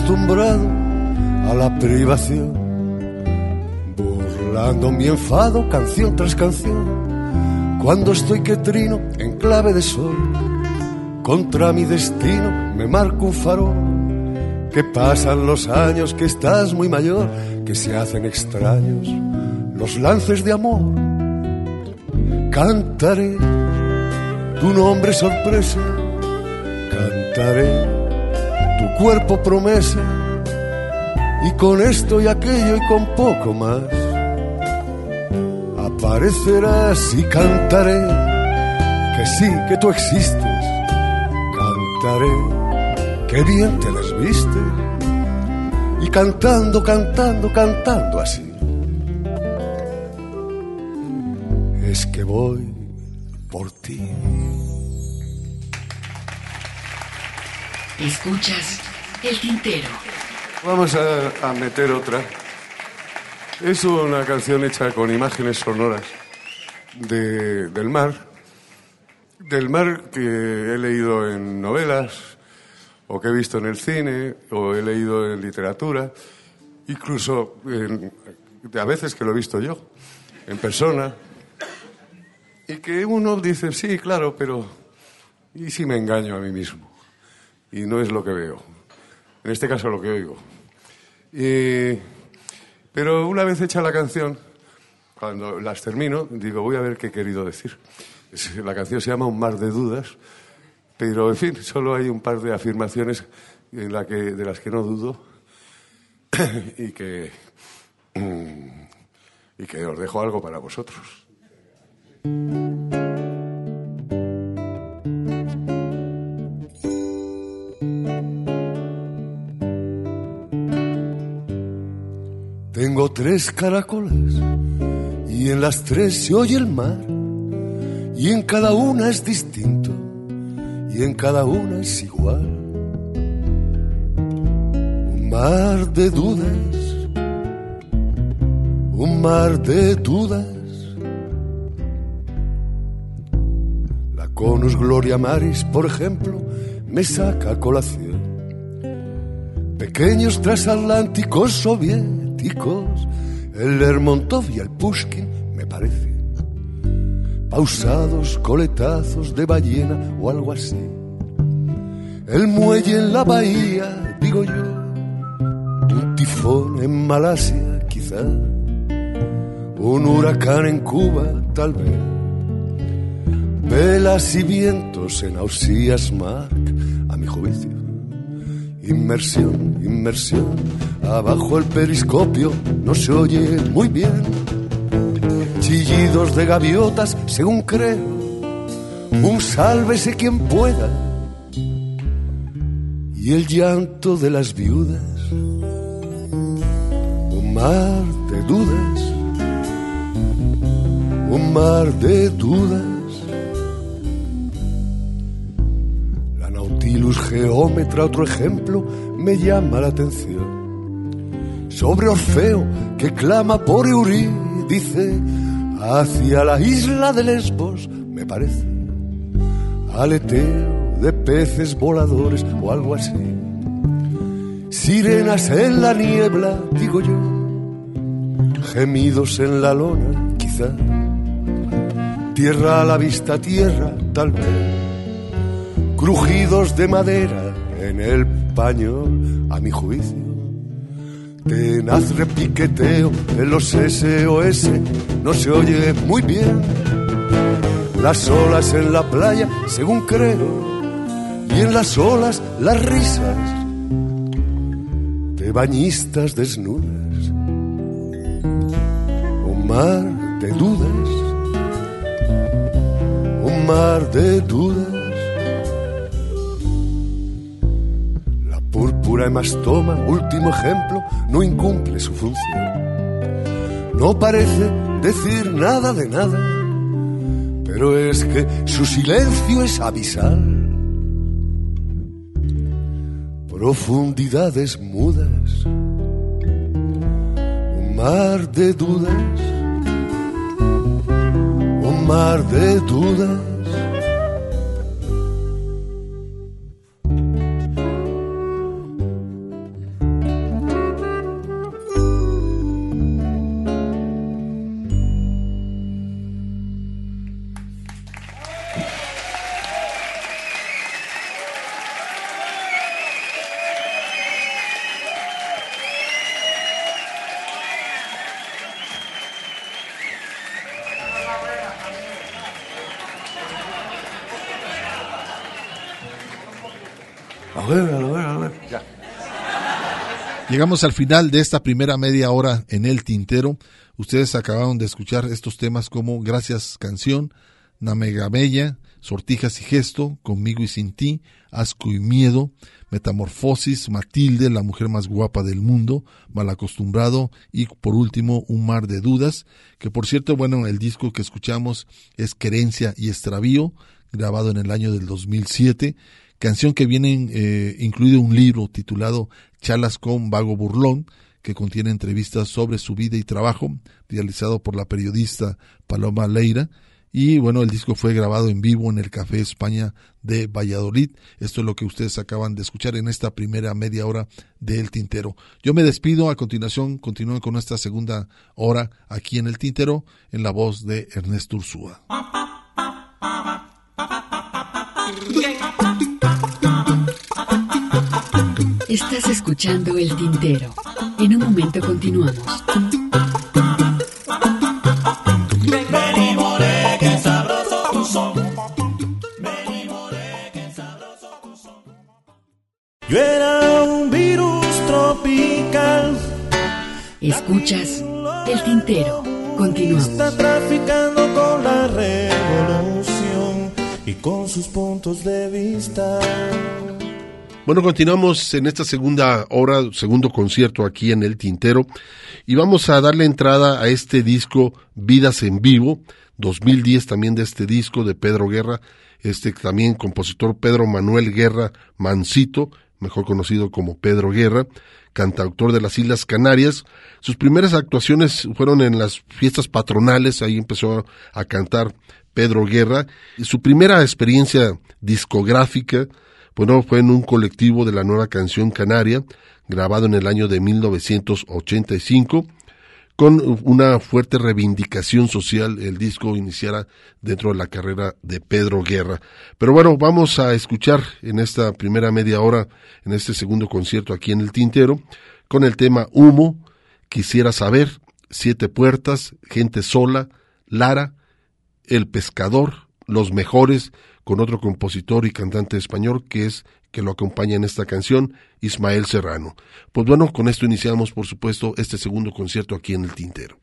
Acostumbrado a la privación, burlando mi enfado canción tras canción, cuando estoy que trino en clave de sol, contra mi destino me marco un farol, que pasan los años, que estás muy mayor, que se hacen extraños los lances de amor, cantaré tu nombre sorpresa, cantaré cuerpo promesa y con esto y aquello y con poco más aparecerás y cantaré que sí que tú existes cantaré que bien te desviste y cantando cantando cantando así. Es que voy por ti. Escuchas el tintero. Vamos a, meter otra. Es una canción hecha con imágenes sonoras de- del mar del mar que he leído en novelas, o que he visto en el cine, o he leído en literatura, incluso a veces que lo he visto yo, en persona, y que uno dice, sí, claro, pero ¿y si me engaño a mí mismo? Y no es lo que veo. En este caso lo que oigo. Pero una vez hecha la canción, cuando las termino, digo, voy a ver qué he querido decir. La canción se llama Un mar de dudas, pero en fin, solo hay un par de afirmaciones en de las que no dudo y que, y que os dejo algo para vosotros. Tres caracolas y en las tres se oye el mar y en cada una es distinto y en cada una es igual. Un mar de dudas, un mar de dudas. La Conus Gloria Maris, por ejemplo, me saca a colación pequeños transatlánticos soviéticos, el Lermontov y el Pushkin, me parece, pausados coletazos de ballena o algo así. El muelle en la bahía, digo yo, un tifón en Malasia, quizá, un huracán en Cuba, tal vez. Velas y vientos en Ausías Mark, a mi juicio. Inmersión, inmersión, abajo el periscopio no se oye muy bien. Chillidos de gaviotas, según creo, un sálvese quien pueda. Y el llanto de las viudas, un mar de dudas, un mar de dudas. Nautilus Geómetra, otro ejemplo, me llama la atención. Sobre Orfeo, que clama por Eurídice, hacia la isla de Lesbos, me parece. Aleteo de peces voladores o algo así. Sirenas en la niebla, digo yo. Gemidos en la lona, quizá. Tierra a la vista, tierra, tal vez crujidos de madera en el paño, a mi juicio. Tenaz repiqueteo de los SOS, no se oye muy bien. Las olas en la playa, según creo, y en las olas las risas de bañistas desnudas. Un mar de dudas, un mar de dudas. Púrpura hemastoma, último ejemplo, no incumple su función. No parece decir nada de nada, pero es que su silencio es abisal. Profundidades mudas, un mar de dudas, un mar de dudas. Llegamos al final de esta primera media hora en el tintero. Ustedes acabaron de escuchar estos temas como Gracias Canción, Namegamella, Sortijas y Gesto, Conmigo y Sin Ti, Asco y Miedo, Metamorfosis, Matilde, la mujer más guapa del mundo, Malacostumbrado y por último Un mar de dudas, que por cierto, bueno, el disco que escuchamos es Querencia y Extravío, grabado en el año del 2007, canción que viene eh, incluido un libro titulado Charlas con Vago Burlón, que contiene entrevistas sobre su vida y trabajo, realizado por la periodista Paloma Leira, Y bueno, el disco fue grabado en vivo en el Café España de Valladolid. Esto es lo que ustedes acaban de escuchar en esta primera media hora del Tintero. Yo me despido, a continuación continúen con esta segunda hora aquí en el Tintero en la voz de Ernesto Ursúa. Estás escuchando El Tintero. En un momento continuamos. Yo era un virus tropical. Escuchas El Tintero. Continuamos. Está traficando con la revolución y con sus puntos de vista. Bueno, continuamos en esta segunda hora, segundo concierto aquí en el Tintero y vamos a darle entrada a este disco Vidas en Vivo, 2010 también de este disco de Pedro Guerra, este también compositor Pedro Manuel Guerra Mancito, mejor conocido como Pedro Guerra, cantautor de las Islas Canarias. Sus primeras actuaciones fueron en las fiestas patronales, ahí empezó a cantar Pedro Guerra. Y su primera experiencia discográfica, bueno, fue en un colectivo de la nueva canción canaria, grabado en el año de 1985 con una fuerte reivindicación social el disco iniciara dentro de la carrera de Pedro Guerra. Pero bueno, vamos a escuchar en esta primera media hora, en este segundo concierto aquí en el Tintero, con el tema Humo, Quisiera saber, Siete Puertas, Gente Sola, Lara, El Pescador, Los Mejores, con otro compositor y cantante español que es que lo acompaña en esta canción, Ismael Serrano. Pues bueno, con esto iniciamos, por supuesto, este segundo concierto aquí en el Tintero.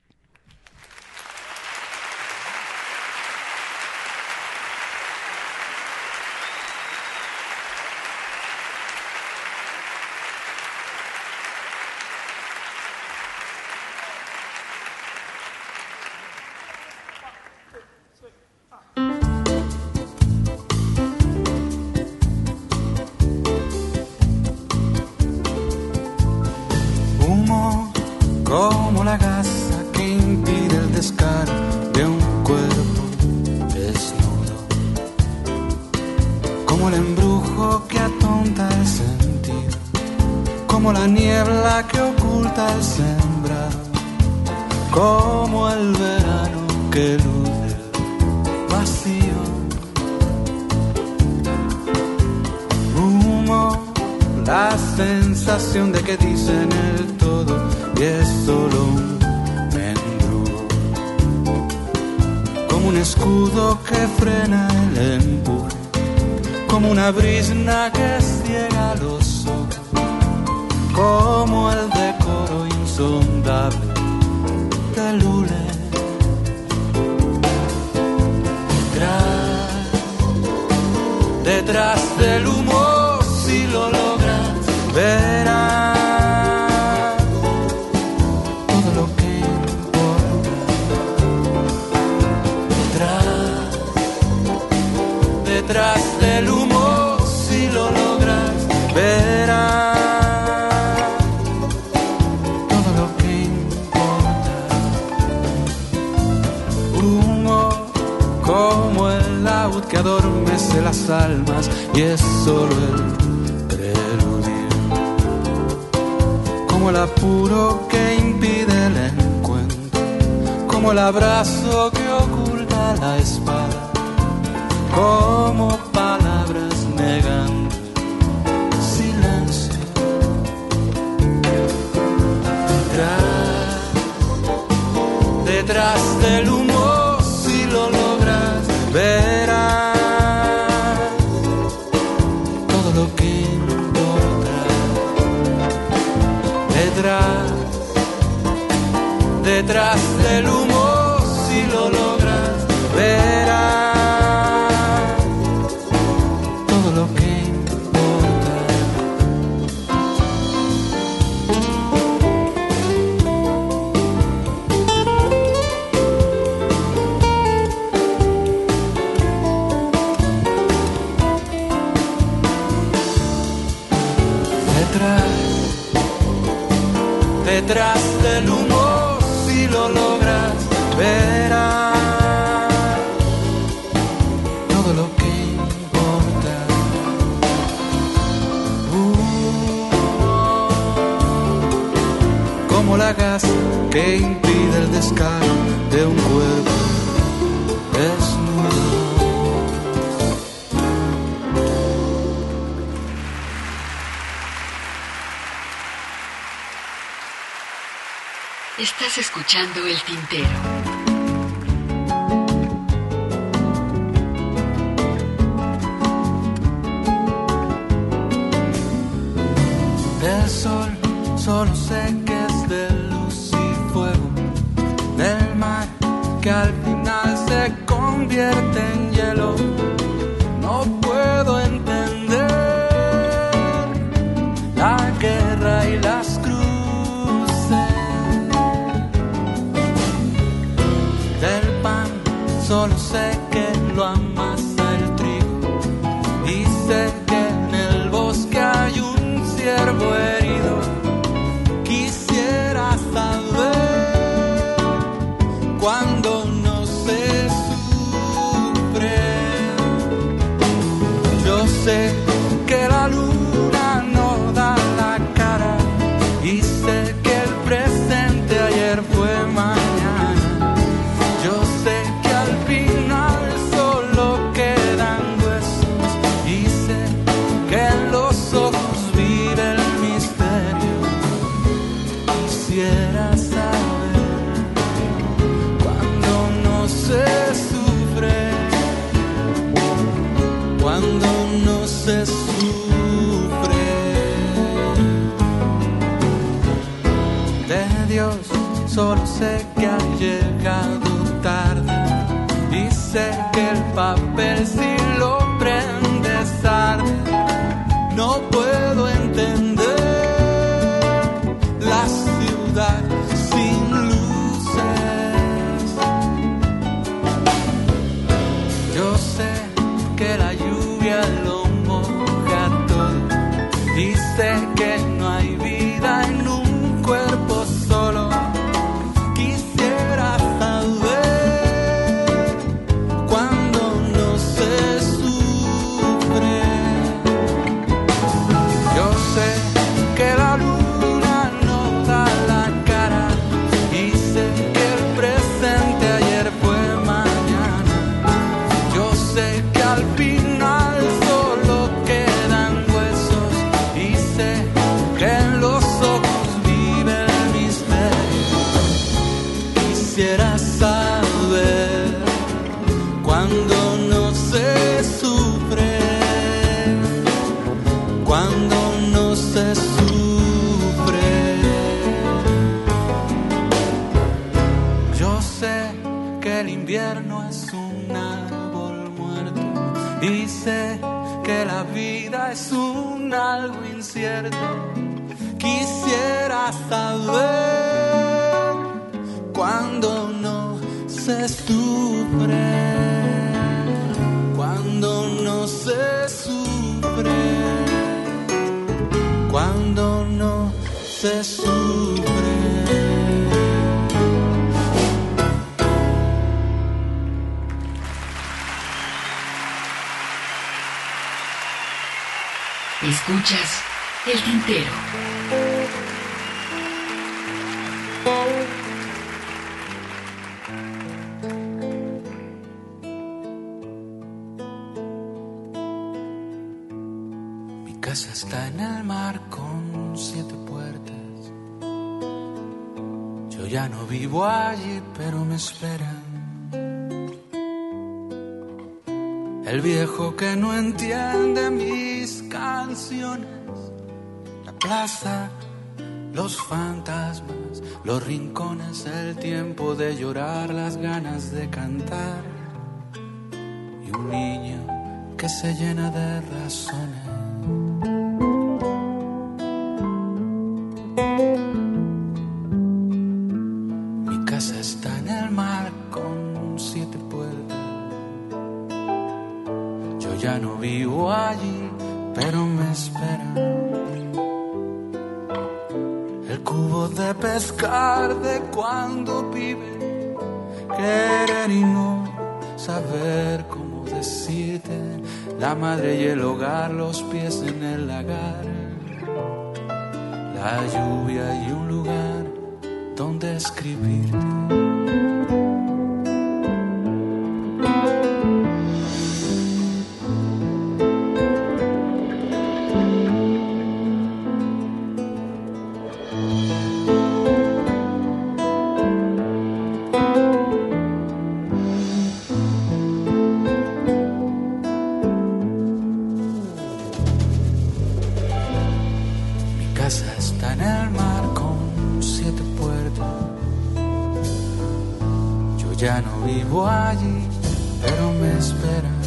Lo que importa. Detrás, detrás del humo, detrás del humor, si lo logras, verás todo lo que importa. Como la gas que impide el descaro de un cuerpo. escuchando el tintero. rincones el tiempo de llorar, las ganas de cantar. Y un niño que se llena de razones. la madre y el hogar, los pies en el lagar, la lluvia y un lugar donde escribirte. No vivo allí, pero me esperan.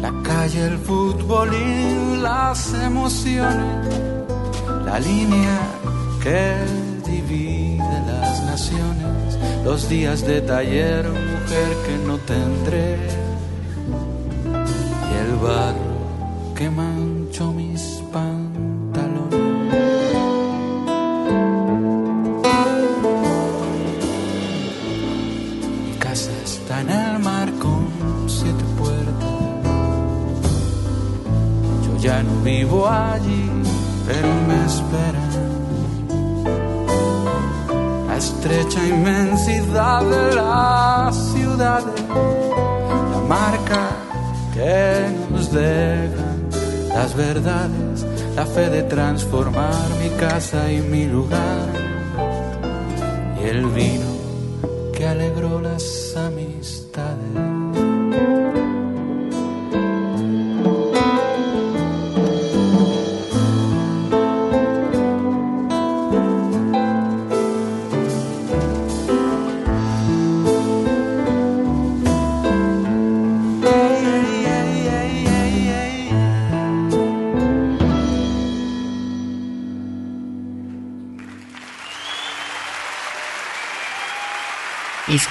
La calle, el fútbol y las emociones. La línea que divide las naciones. Los días de taller, mujer que no tendré. Y el barro que manchó vivo allí, pero me esperan. La estrecha inmensidad de las ciudades, la marca que nos dejan las verdades, la fe de transformar mi casa y mi lugar, y el vino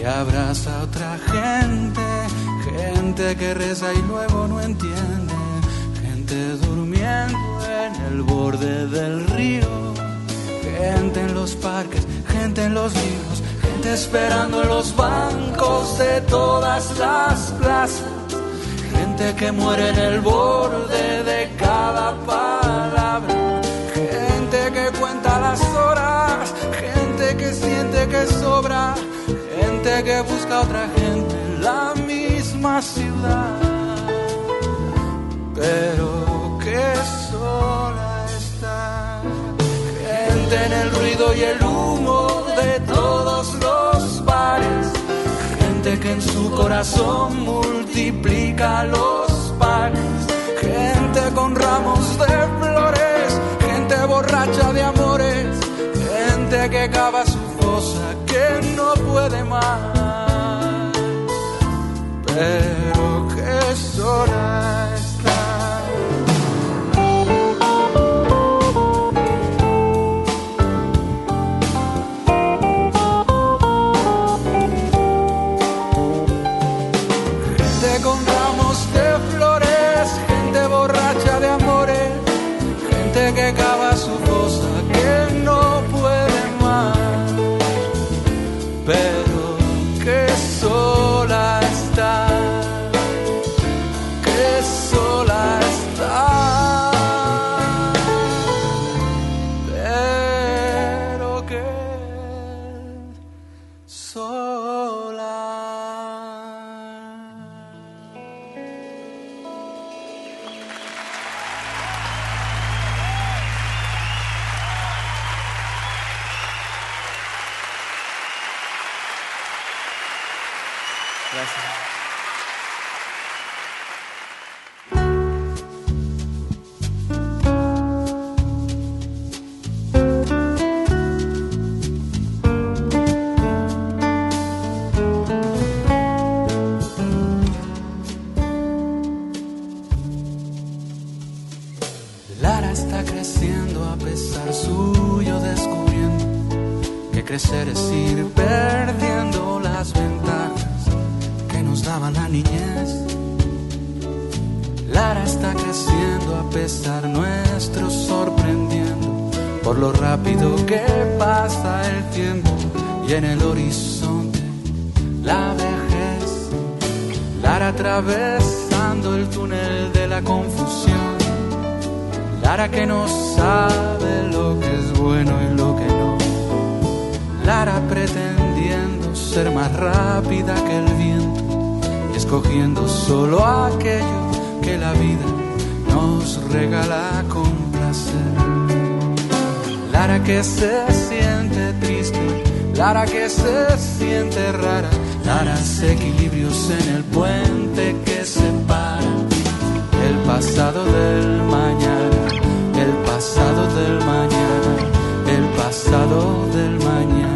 Que abraza a otra gente, gente que reza y luego no entiende, gente durmiendo en el borde del río, gente en los parques, gente en los libros gente esperando en los bancos de todas las plazas, gente que muere en el borde de cada palabra, gente que cuenta las horas, gente que siente que sobra, gente que busca otra gente en la misma ciudad, pero que sola está, gente en el ruido y el humo de todos los bares, gente que en su corazón multiplica los panes, gente con ramos de flores, gente borracha de amores, gente que cava su fosa, que no puede más, pero que sola está. crecer es ir perdiendo las ventajas que nos daba la niñez. Lara está creciendo a pesar nuestro, sorprendiendo por lo rápido que pasa el tiempo y en el horizonte la vejez. Lara atravesando el túnel de la confusión. Lara que no sabe lo que es bueno y lo que no Lara pretendiendo ser más rápida que el viento, escogiendo solo aquello que la vida nos regala con placer. Lara que se siente triste, Lara que se siente rara, Lara Laras equilibrios en el puente que separa el pasado del mañana, el pasado del mañana, el pasado del mañana.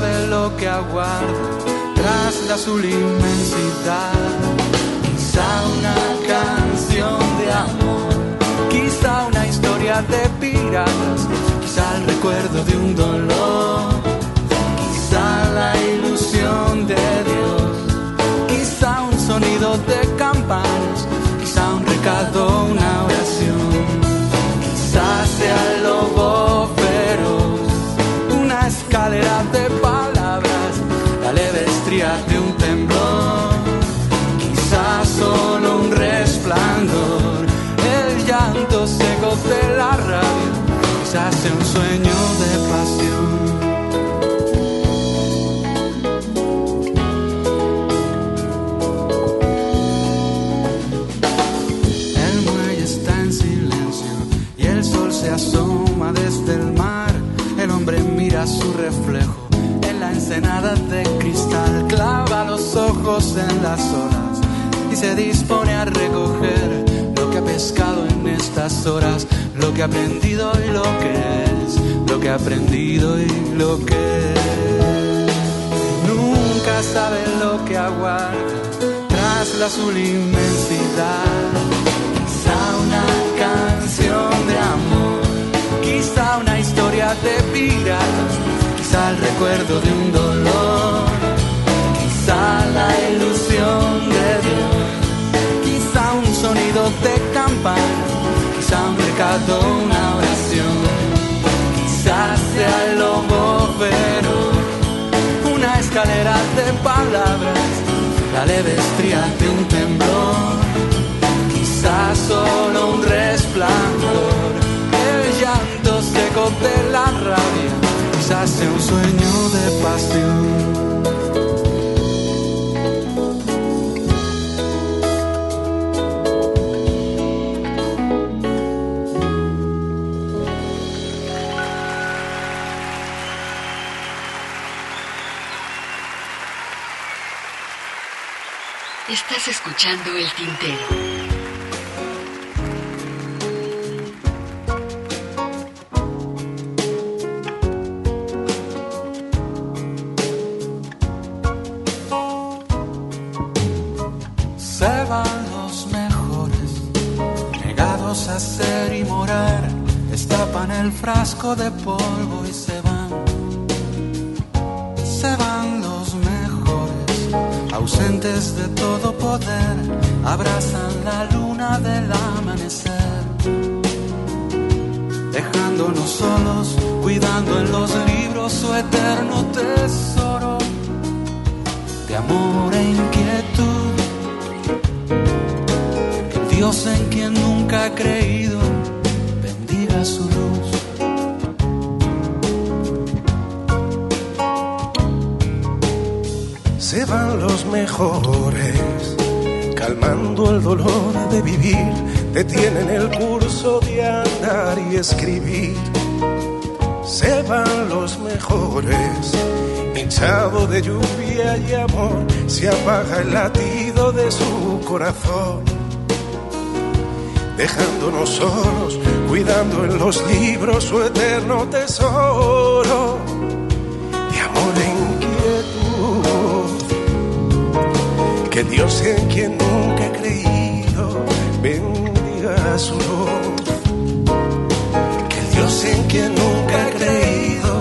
Sabe lo que aguarda tras la azul inmensidad. Quizá una canción de amor, quizá una historia de piratas, quizá el recuerdo de un dolor, quizá la ilusión de Dios, quizá un sonido de campanas, quizá un recado, una quizás sea un sueño de pasión. El muelle está en silencio y el sol se asoma desde el mar. El hombre mira su reflejo en la ensenada de cristal, clava los ojos en las olas y se dispone a recoger lo que ha pescado en estas horas, lo que ha aprendido y lo que es, lo que ha aprendido y lo que es. Nunca sabe lo que aguarda tras la azul inmensidad. Quizá una canción de amor, quizá una historia de piratas, quizá el recuerdo de un dolor, quizá la ilusión de Dios, quizá un sonido de campana, un recado, una oración, quizá sea el lobo feroz una escalera de palabras, la leve estría de un temblor, quizás solo un resplandor, el llanto seco de la rabia, quizás sea un sueño de pasión. Escuchando el tintero. Bendiga su luz. Se van los mejores, calmando el dolor de vivir, detienen el curso de andar y escribir. Se van los mejores, hinchado de lluvia y amor, se apaga el latido de su corazón. Dejándonos solos, cuidando en los libros su eterno tesoro de amor e inquietud. Que Dios en quien nunca he creído bendiga su luz. Que Dios en quien nunca he creído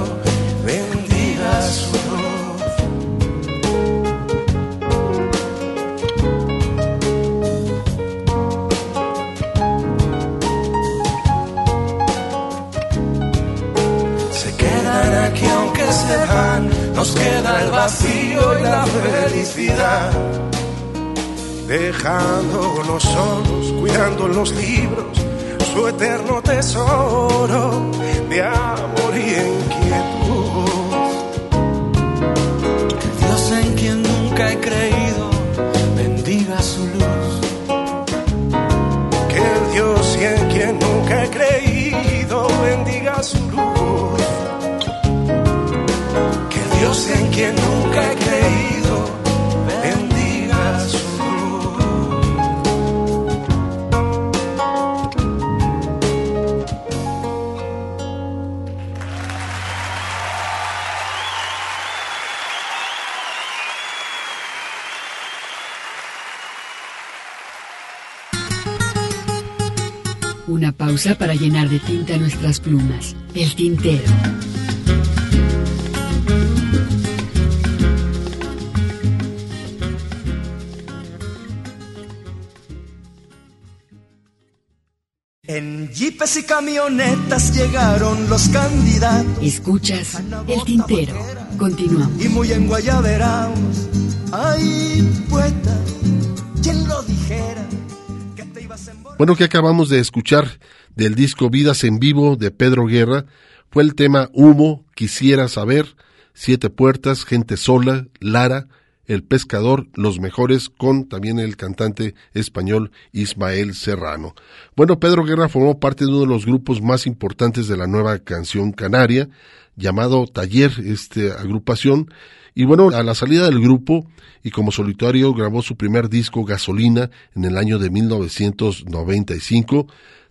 nos queda el vacío y la felicidad. dejándonos solos, cuidando los libros su eterno tesoro de amor y inquietud. Dios en quien nunca he creído, quien nunca creído bendiga Una pausa para llenar de tinta nuestras plumas, el tintero. Jeepes y camionetas llegaron los candidatos. Escuchas el tintero. Continuamos. Y muy en Guayaberaos. Ay, poeta, quien lo dijera. Que te ibas en Bueno, que acabamos de escuchar del disco Vidas en Vivo de Pedro Guerra fue el tema Humo, Quisiera Saber, Siete Puertas, Gente Sola, Lara, El Pescador, Los Mejores, con también el cantante español Ismael Serrano. Bueno, Pedro Guerra formó parte de uno de los grupos más importantes de la nueva canción canaria, llamado Taller, esta agrupación, y bueno, a la salida del grupo y como solitario grabó su primer disco Gasolina en el año de 1995.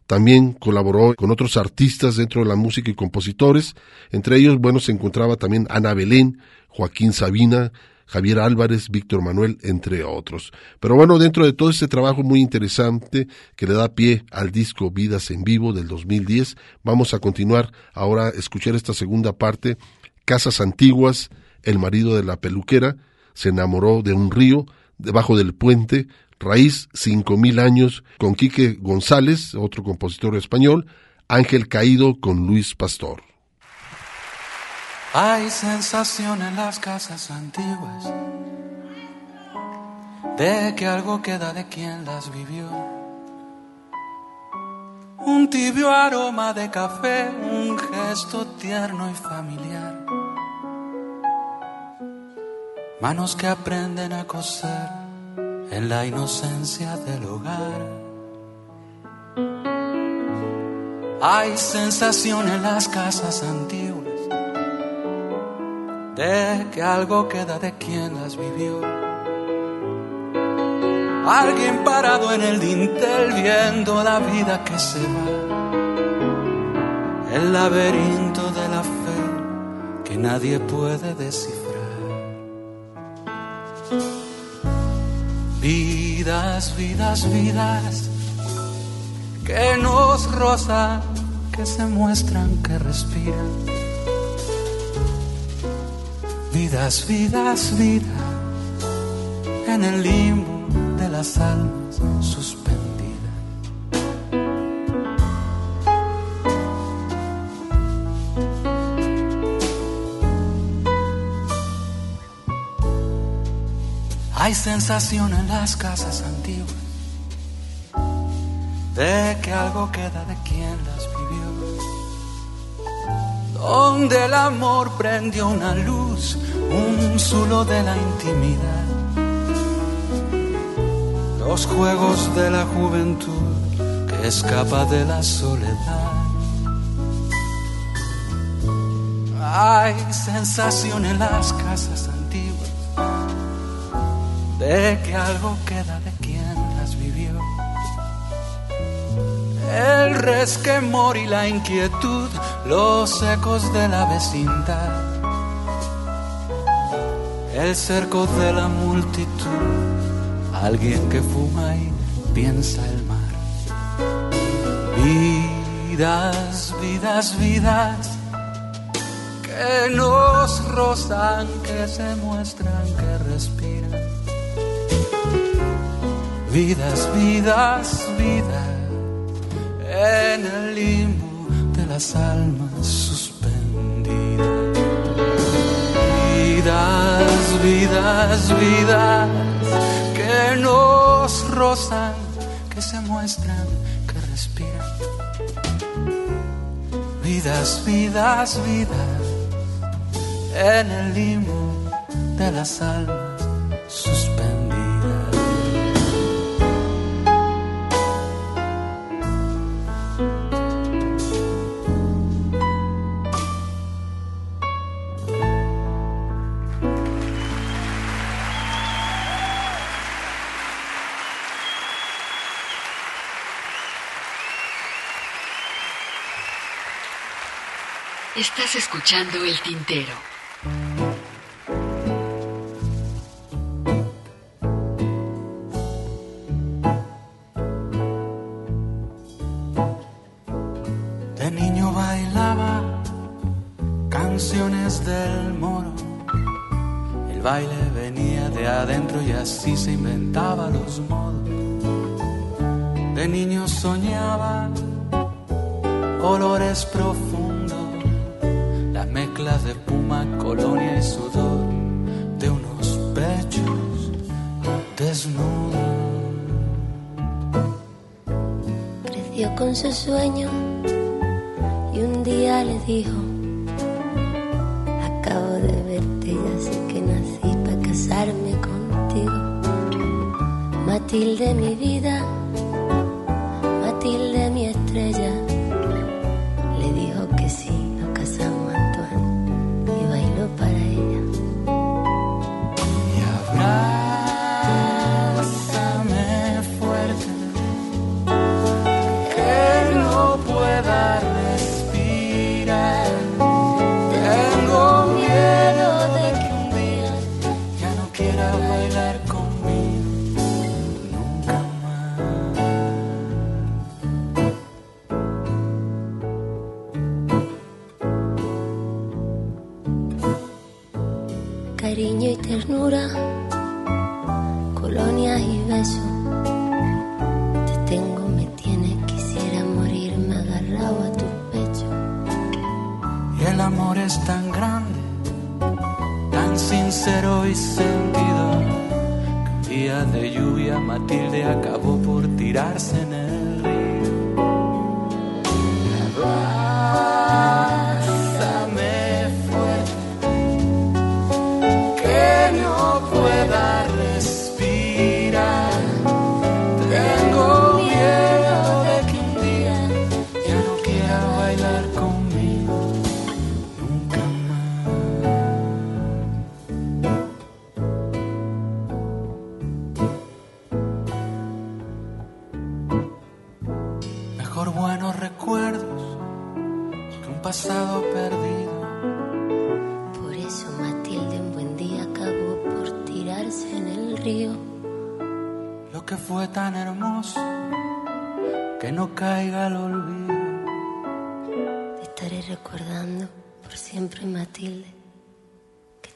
También colaboró con otros artistas dentro de la música y compositores. Entre ellos, bueno, se encontraba también Ana Belén, Joaquín Sabina, Javier Álvarez, Víctor Manuel, entre otros. Pero bueno, dentro de todo este trabajo muy interesante que le da pie al disco Vidas en Vivo del 2010, vamos a continuar ahora a escuchar esta segunda parte, Casas Antiguas, el marido de la peluquera, se enamoró de un río, debajo del puente, raíz cinco mil años, con Quique González, otro compositor español, Ángel Caído con Luis Pastor. Hay sensación en las casas antiguas de que algo queda de quien las vivió. Un tibio aroma de café, un gesto tierno y familiar. Manos que aprenden a coser en la inocencia del hogar. Hay sensación en las casas antiguas que algo queda de quien las vivió. Alguien parado en el dintel viendo la vida que se va. El laberinto de la fe que nadie puede descifrar. Vidas, vidas, vidas que nos rozan, que se muestran, que respiran. Vidas, vidas, vidas en el limbo de las almas suspendidas. Hay sensación en las casas antiguas de que algo queda de quien las vivió. Donde el amor prendió una luz, un zulo de la intimidad. Los juegos de la juventud que escapa de la soledad. Hay sensación en las casas antiguas de que algo queda de quien las vivió. El resquemor y la inquietud, los ecos de la vecindad, el cerco de la multitud, alguien que fuma y piensa el mar. Vidas, vidas, vidas que nos rozan, que se muestran, que respiran. Vidas, vidas, vidas en el limbo de las almas suspendidas. Vidas, vidas, vidas que nos rozan, que se muestran, que respiran. Vidas, vidas, vidas en el limbo de las almas El tintero. De niño bailaba canciones del moro. El baile venía de adentro y así se inventaba los modos. De niño soñaba colores día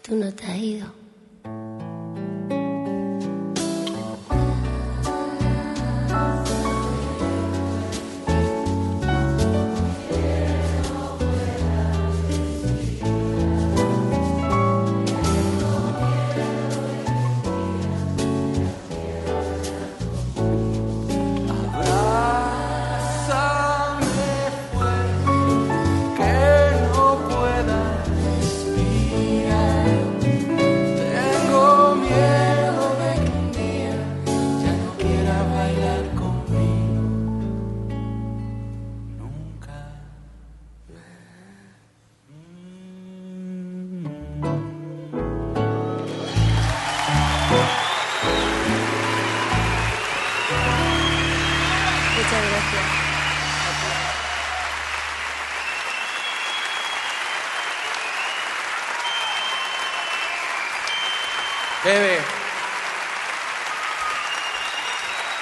tú no te has ido.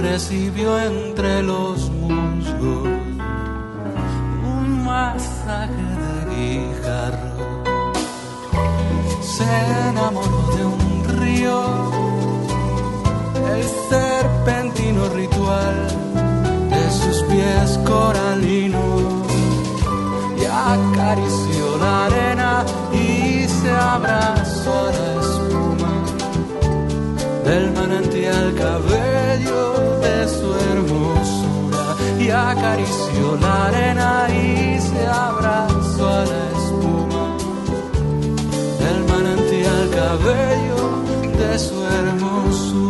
Recibió entre los musgos un masaje de guijarro. Se enamoró de un río el serpentino ritual de sus pies coralinos y acarició la arena y se abrazó a la espuma del manantial cabello y acarició la arena y se abrazó a la espuma del manantial cabello de su hermosura.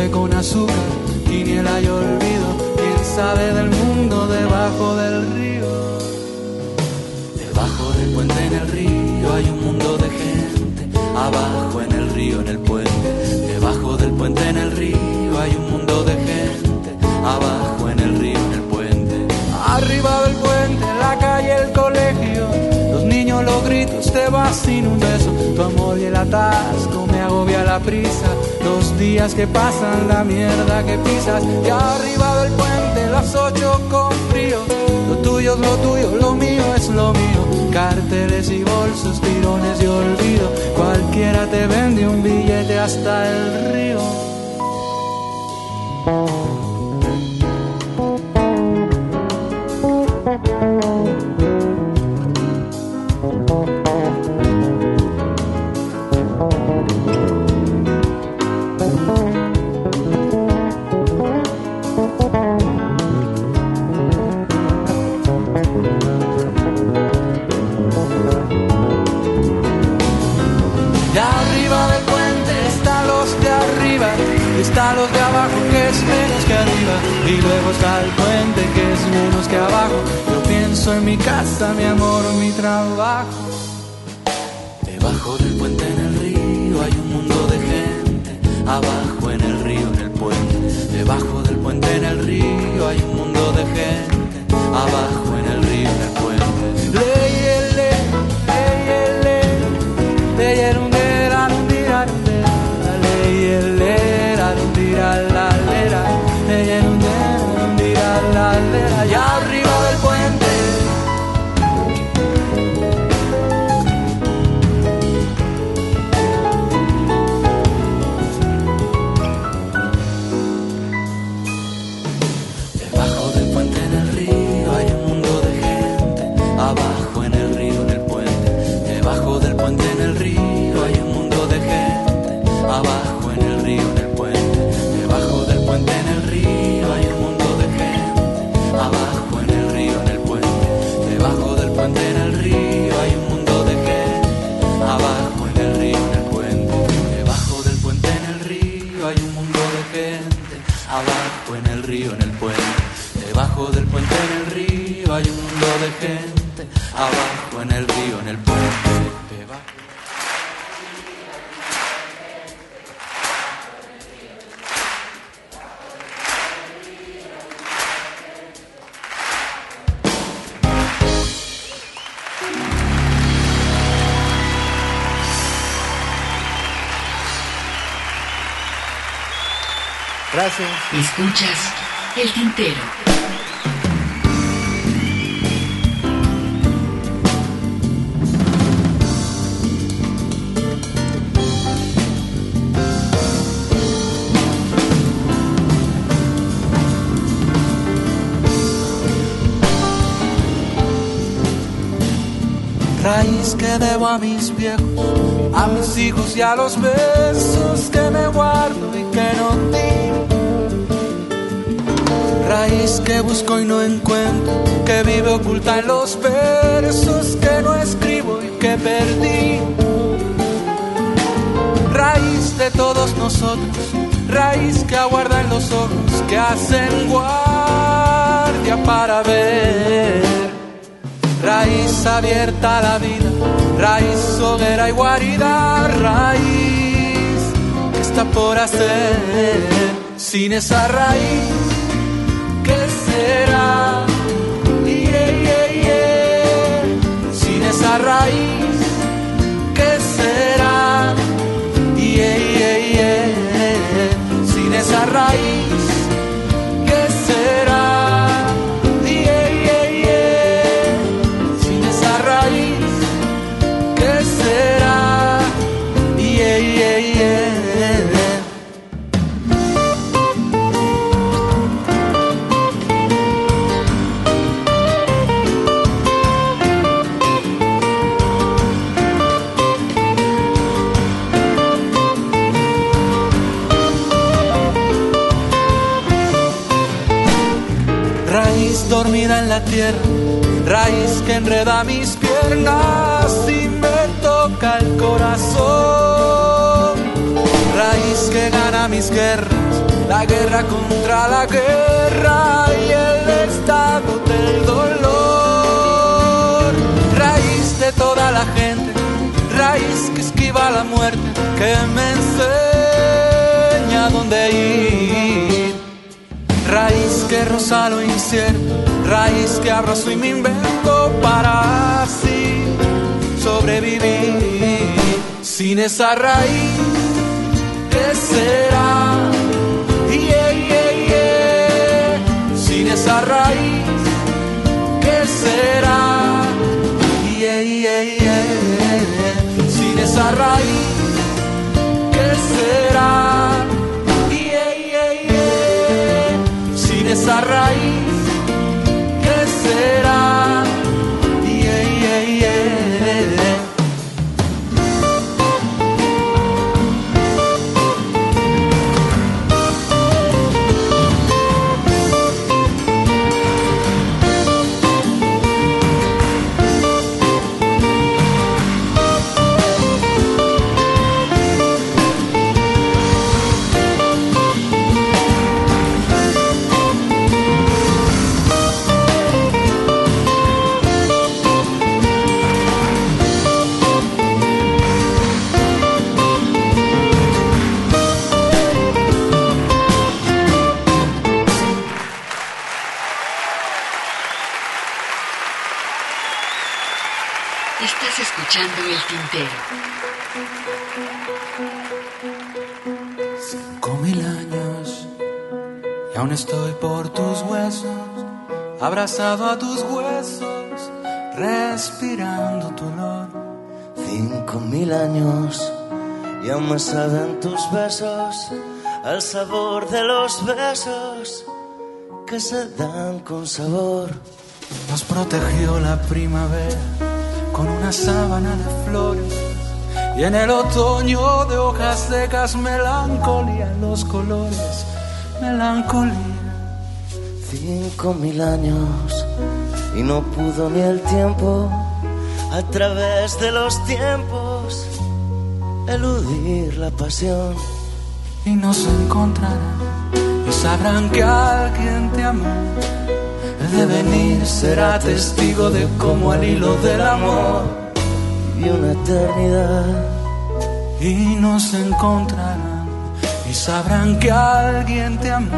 Café con azúcar, quiniela y olvido. ¿Quién sabe del mundo debajo del río? Debajo del puente en el río hay un mundo de gente. Abajo en el río, en el puente. Debajo del puente en el río hay un mundo de gente. Abajo en el río, en el puente. Arriba del puente, la calle, el colegio. Los niños, los gritos, te vas sin un beso. Tu amor y el atasco Los días que pasan, la mierda que pisas. Y arriba del puente, las ocho con frío. Lo tuyo es lo tuyo, lo mío es lo mío. Carteles y bolsos, tirones de olvido. Cualquiera te vende un billete hasta el río. Y están los de abajo que es menos que arriba, y luego está el puente que es menos que abajo. Yo pienso en mi casa, mi amor, mi trabajo. Debajo del puente en el río hay un mundo de gente, abajo en el río, en el puente. Debajo del puente en el río hay un mundo de gente, abajo en el río, en el puente. Gente, abajo en el río, en el puente. Gracias. Escuchas el tintero. Raíz que debo a mis viejos, a mis hijos y a los besos que me guardo y que no tiro. Raíz que busco y no encuentro, que vive oculta en los versos que no escribo y que perdí. Raíz de todos nosotros, raíz que aguarda en los ojos, que hacen guardia para ver raíz abierta a la vida, raíz hoguera y guarida, raíz que está por hacer. Sin esa raíz, ¿qué será? Sin esa raíz, raíz que enreda mis piernas y me toca el corazón. Raíz que gana mis guerras, la guerra contra la guerra y el estado del dolor. Raíz de toda la gente, raíz que esquiva la muerte, que me enseña dónde ir. Raíz que roza lo incierto, raíz que abrazo y me invento para así sobrevivir. Sin esa raíz, ¿qué será? Yeah, yeah, yeah. Sin esa raíz, ¿qué será? Sin esa raíz, ¿qué será? Sin esa raíz, estoy por tus huesos, abrazado a tus huesos, respirando tu olor. Cinco mil años y aún me saben tus besos, el sabor de los besos que se dan con sabor. Nos protegió la primavera con una sábana de flores y en el otoño de hojas secas melancolía los colores, melancolía. Cinco mil años y no pudo ni el tiempo a través de los tiempos eludir la pasión. y nos encontrará y sabrán que alguien te amó. El devenir será testigo de cómo al hilo del amor vivió una eternidad y nos encontrarán y sabrán que alguien te amó.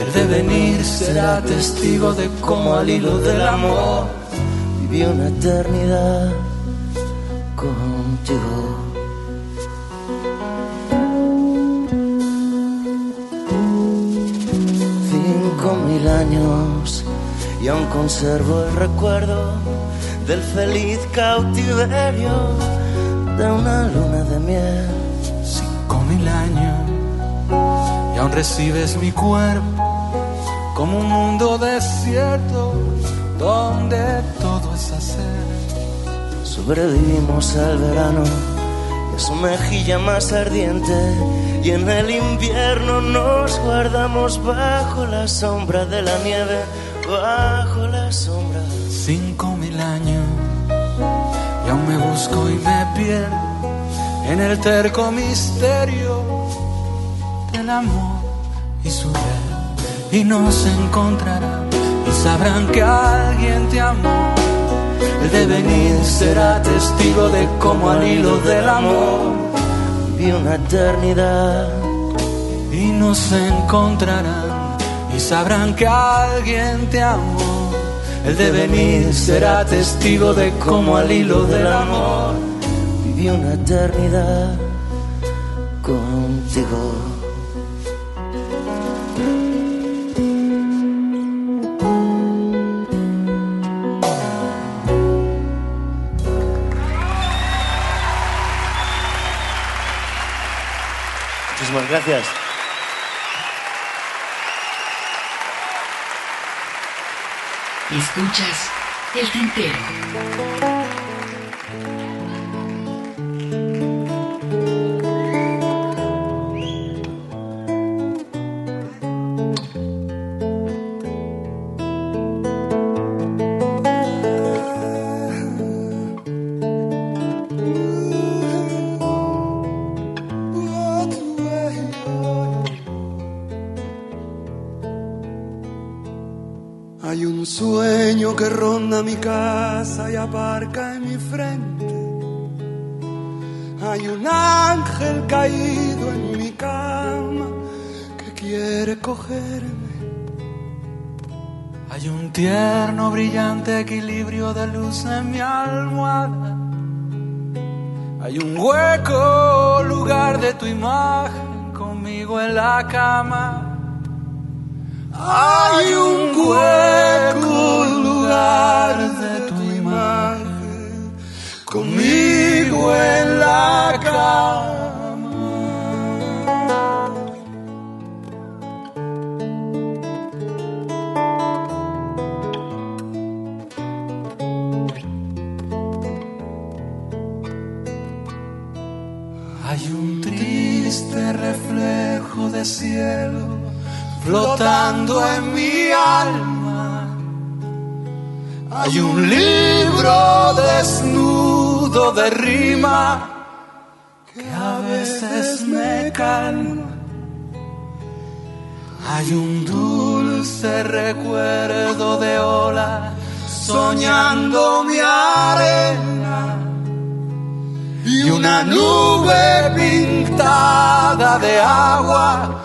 El devenir será testigo de cómo al hilo del amor vivió una eternidad contigo. Cinco mil años y aún conservo el recuerdo del feliz cautiverio de una luna de miel. Mil años y aún recibes mi cuerpo como un mundo desierto donde todo es hacer. Sobrevivimos al verano a su mejilla más ardiente y en el invierno nos guardamos bajo la sombra de la nieve, bajo la sombra. Cinco mil años y aún me busco y me pierdo en el terco misterio del amor y su red y nos encontrarán y sabrán que alguien te amó. El devenir será testigo de cómo al hilo del amor viví una eternidad y nos encontrarán y sabrán que alguien te amó. El devenir será testigo de cómo al hilo del amor viví una eternidad contigo. Muchísimas gracias. Escuchas el tintero. Mi casa y aparca en mi frente. Hay un ángel caído en mi cama que quiere cogerme. Hay un tierno, brillante equilibrio de luz en mi almohada. Hay un hueco lugar de tu imagen conmigo en la cama. Hay un hueco de tu imagen conmigo en la cama. Hay un triste reflejo de cielo flotando en mi alma. Hay un libro desnudo de rima que a veces me calma. Hay un dulce recuerdo de ola soñando mi arena y una nube pintada de agua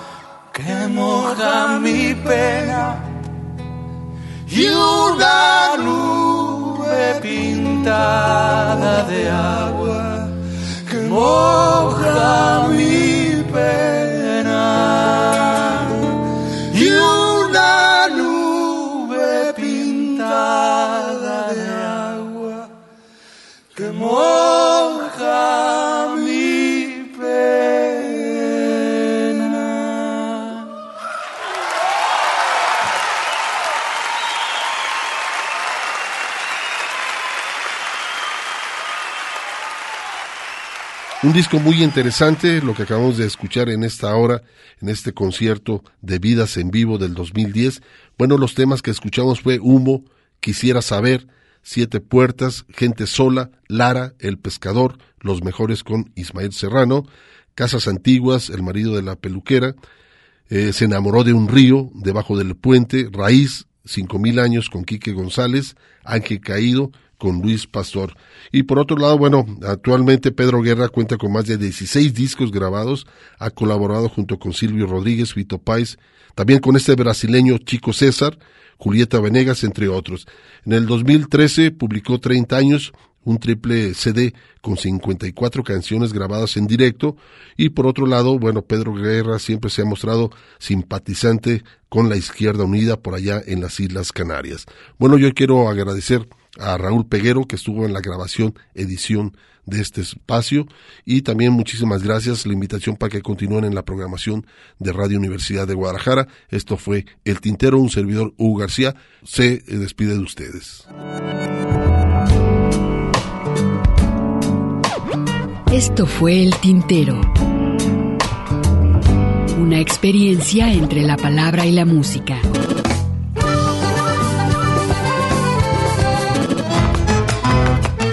que moja mi pena y una nube pintada de agua que moja mi pena Un disco muy interesante, lo que acabamos de escuchar en esta hora, en este concierto de Vidas en Vivo del 2010. Bueno, los temas que escuchamos fue Humo, Quisiera Saber, Siete Puertas, Gente Sola, Lara, El Pescador, Los Mejores con Ismael Serrano, Casas Antiguas, El Marido de la Peluquera, Eh, se enamoró de un río debajo del puente, Raíz, cinco mil años con Quique González, Ángel Caído, con Luis Pastor. Y por otro lado, bueno, actualmente Pedro Guerra cuenta con más de 16 discos grabados, ha colaborado junto con Silvio Rodríguez, Vito Páez, también con este brasileño Chico César, Julieta Venegas, entre otros. En el 2013 publicó 30 años, un triple CD con 54 canciones grabadas en directo y por otro lado, bueno, Pedro Guerra siempre se ha mostrado simpatizante con la izquierda unida por allá en las Islas Canarias. Bueno, yo quiero agradecer a Raúl Peguero que estuvo en la grabación, edición de este espacio y también muchísimas gracias la invitación para que continúen en la programación de Radio Universidad de Guadalajara. Esto fue El Tintero, un servidor Hugo García. Se despide de ustedes. Esto fue El Tintero. Una experiencia entre la palabra y la música.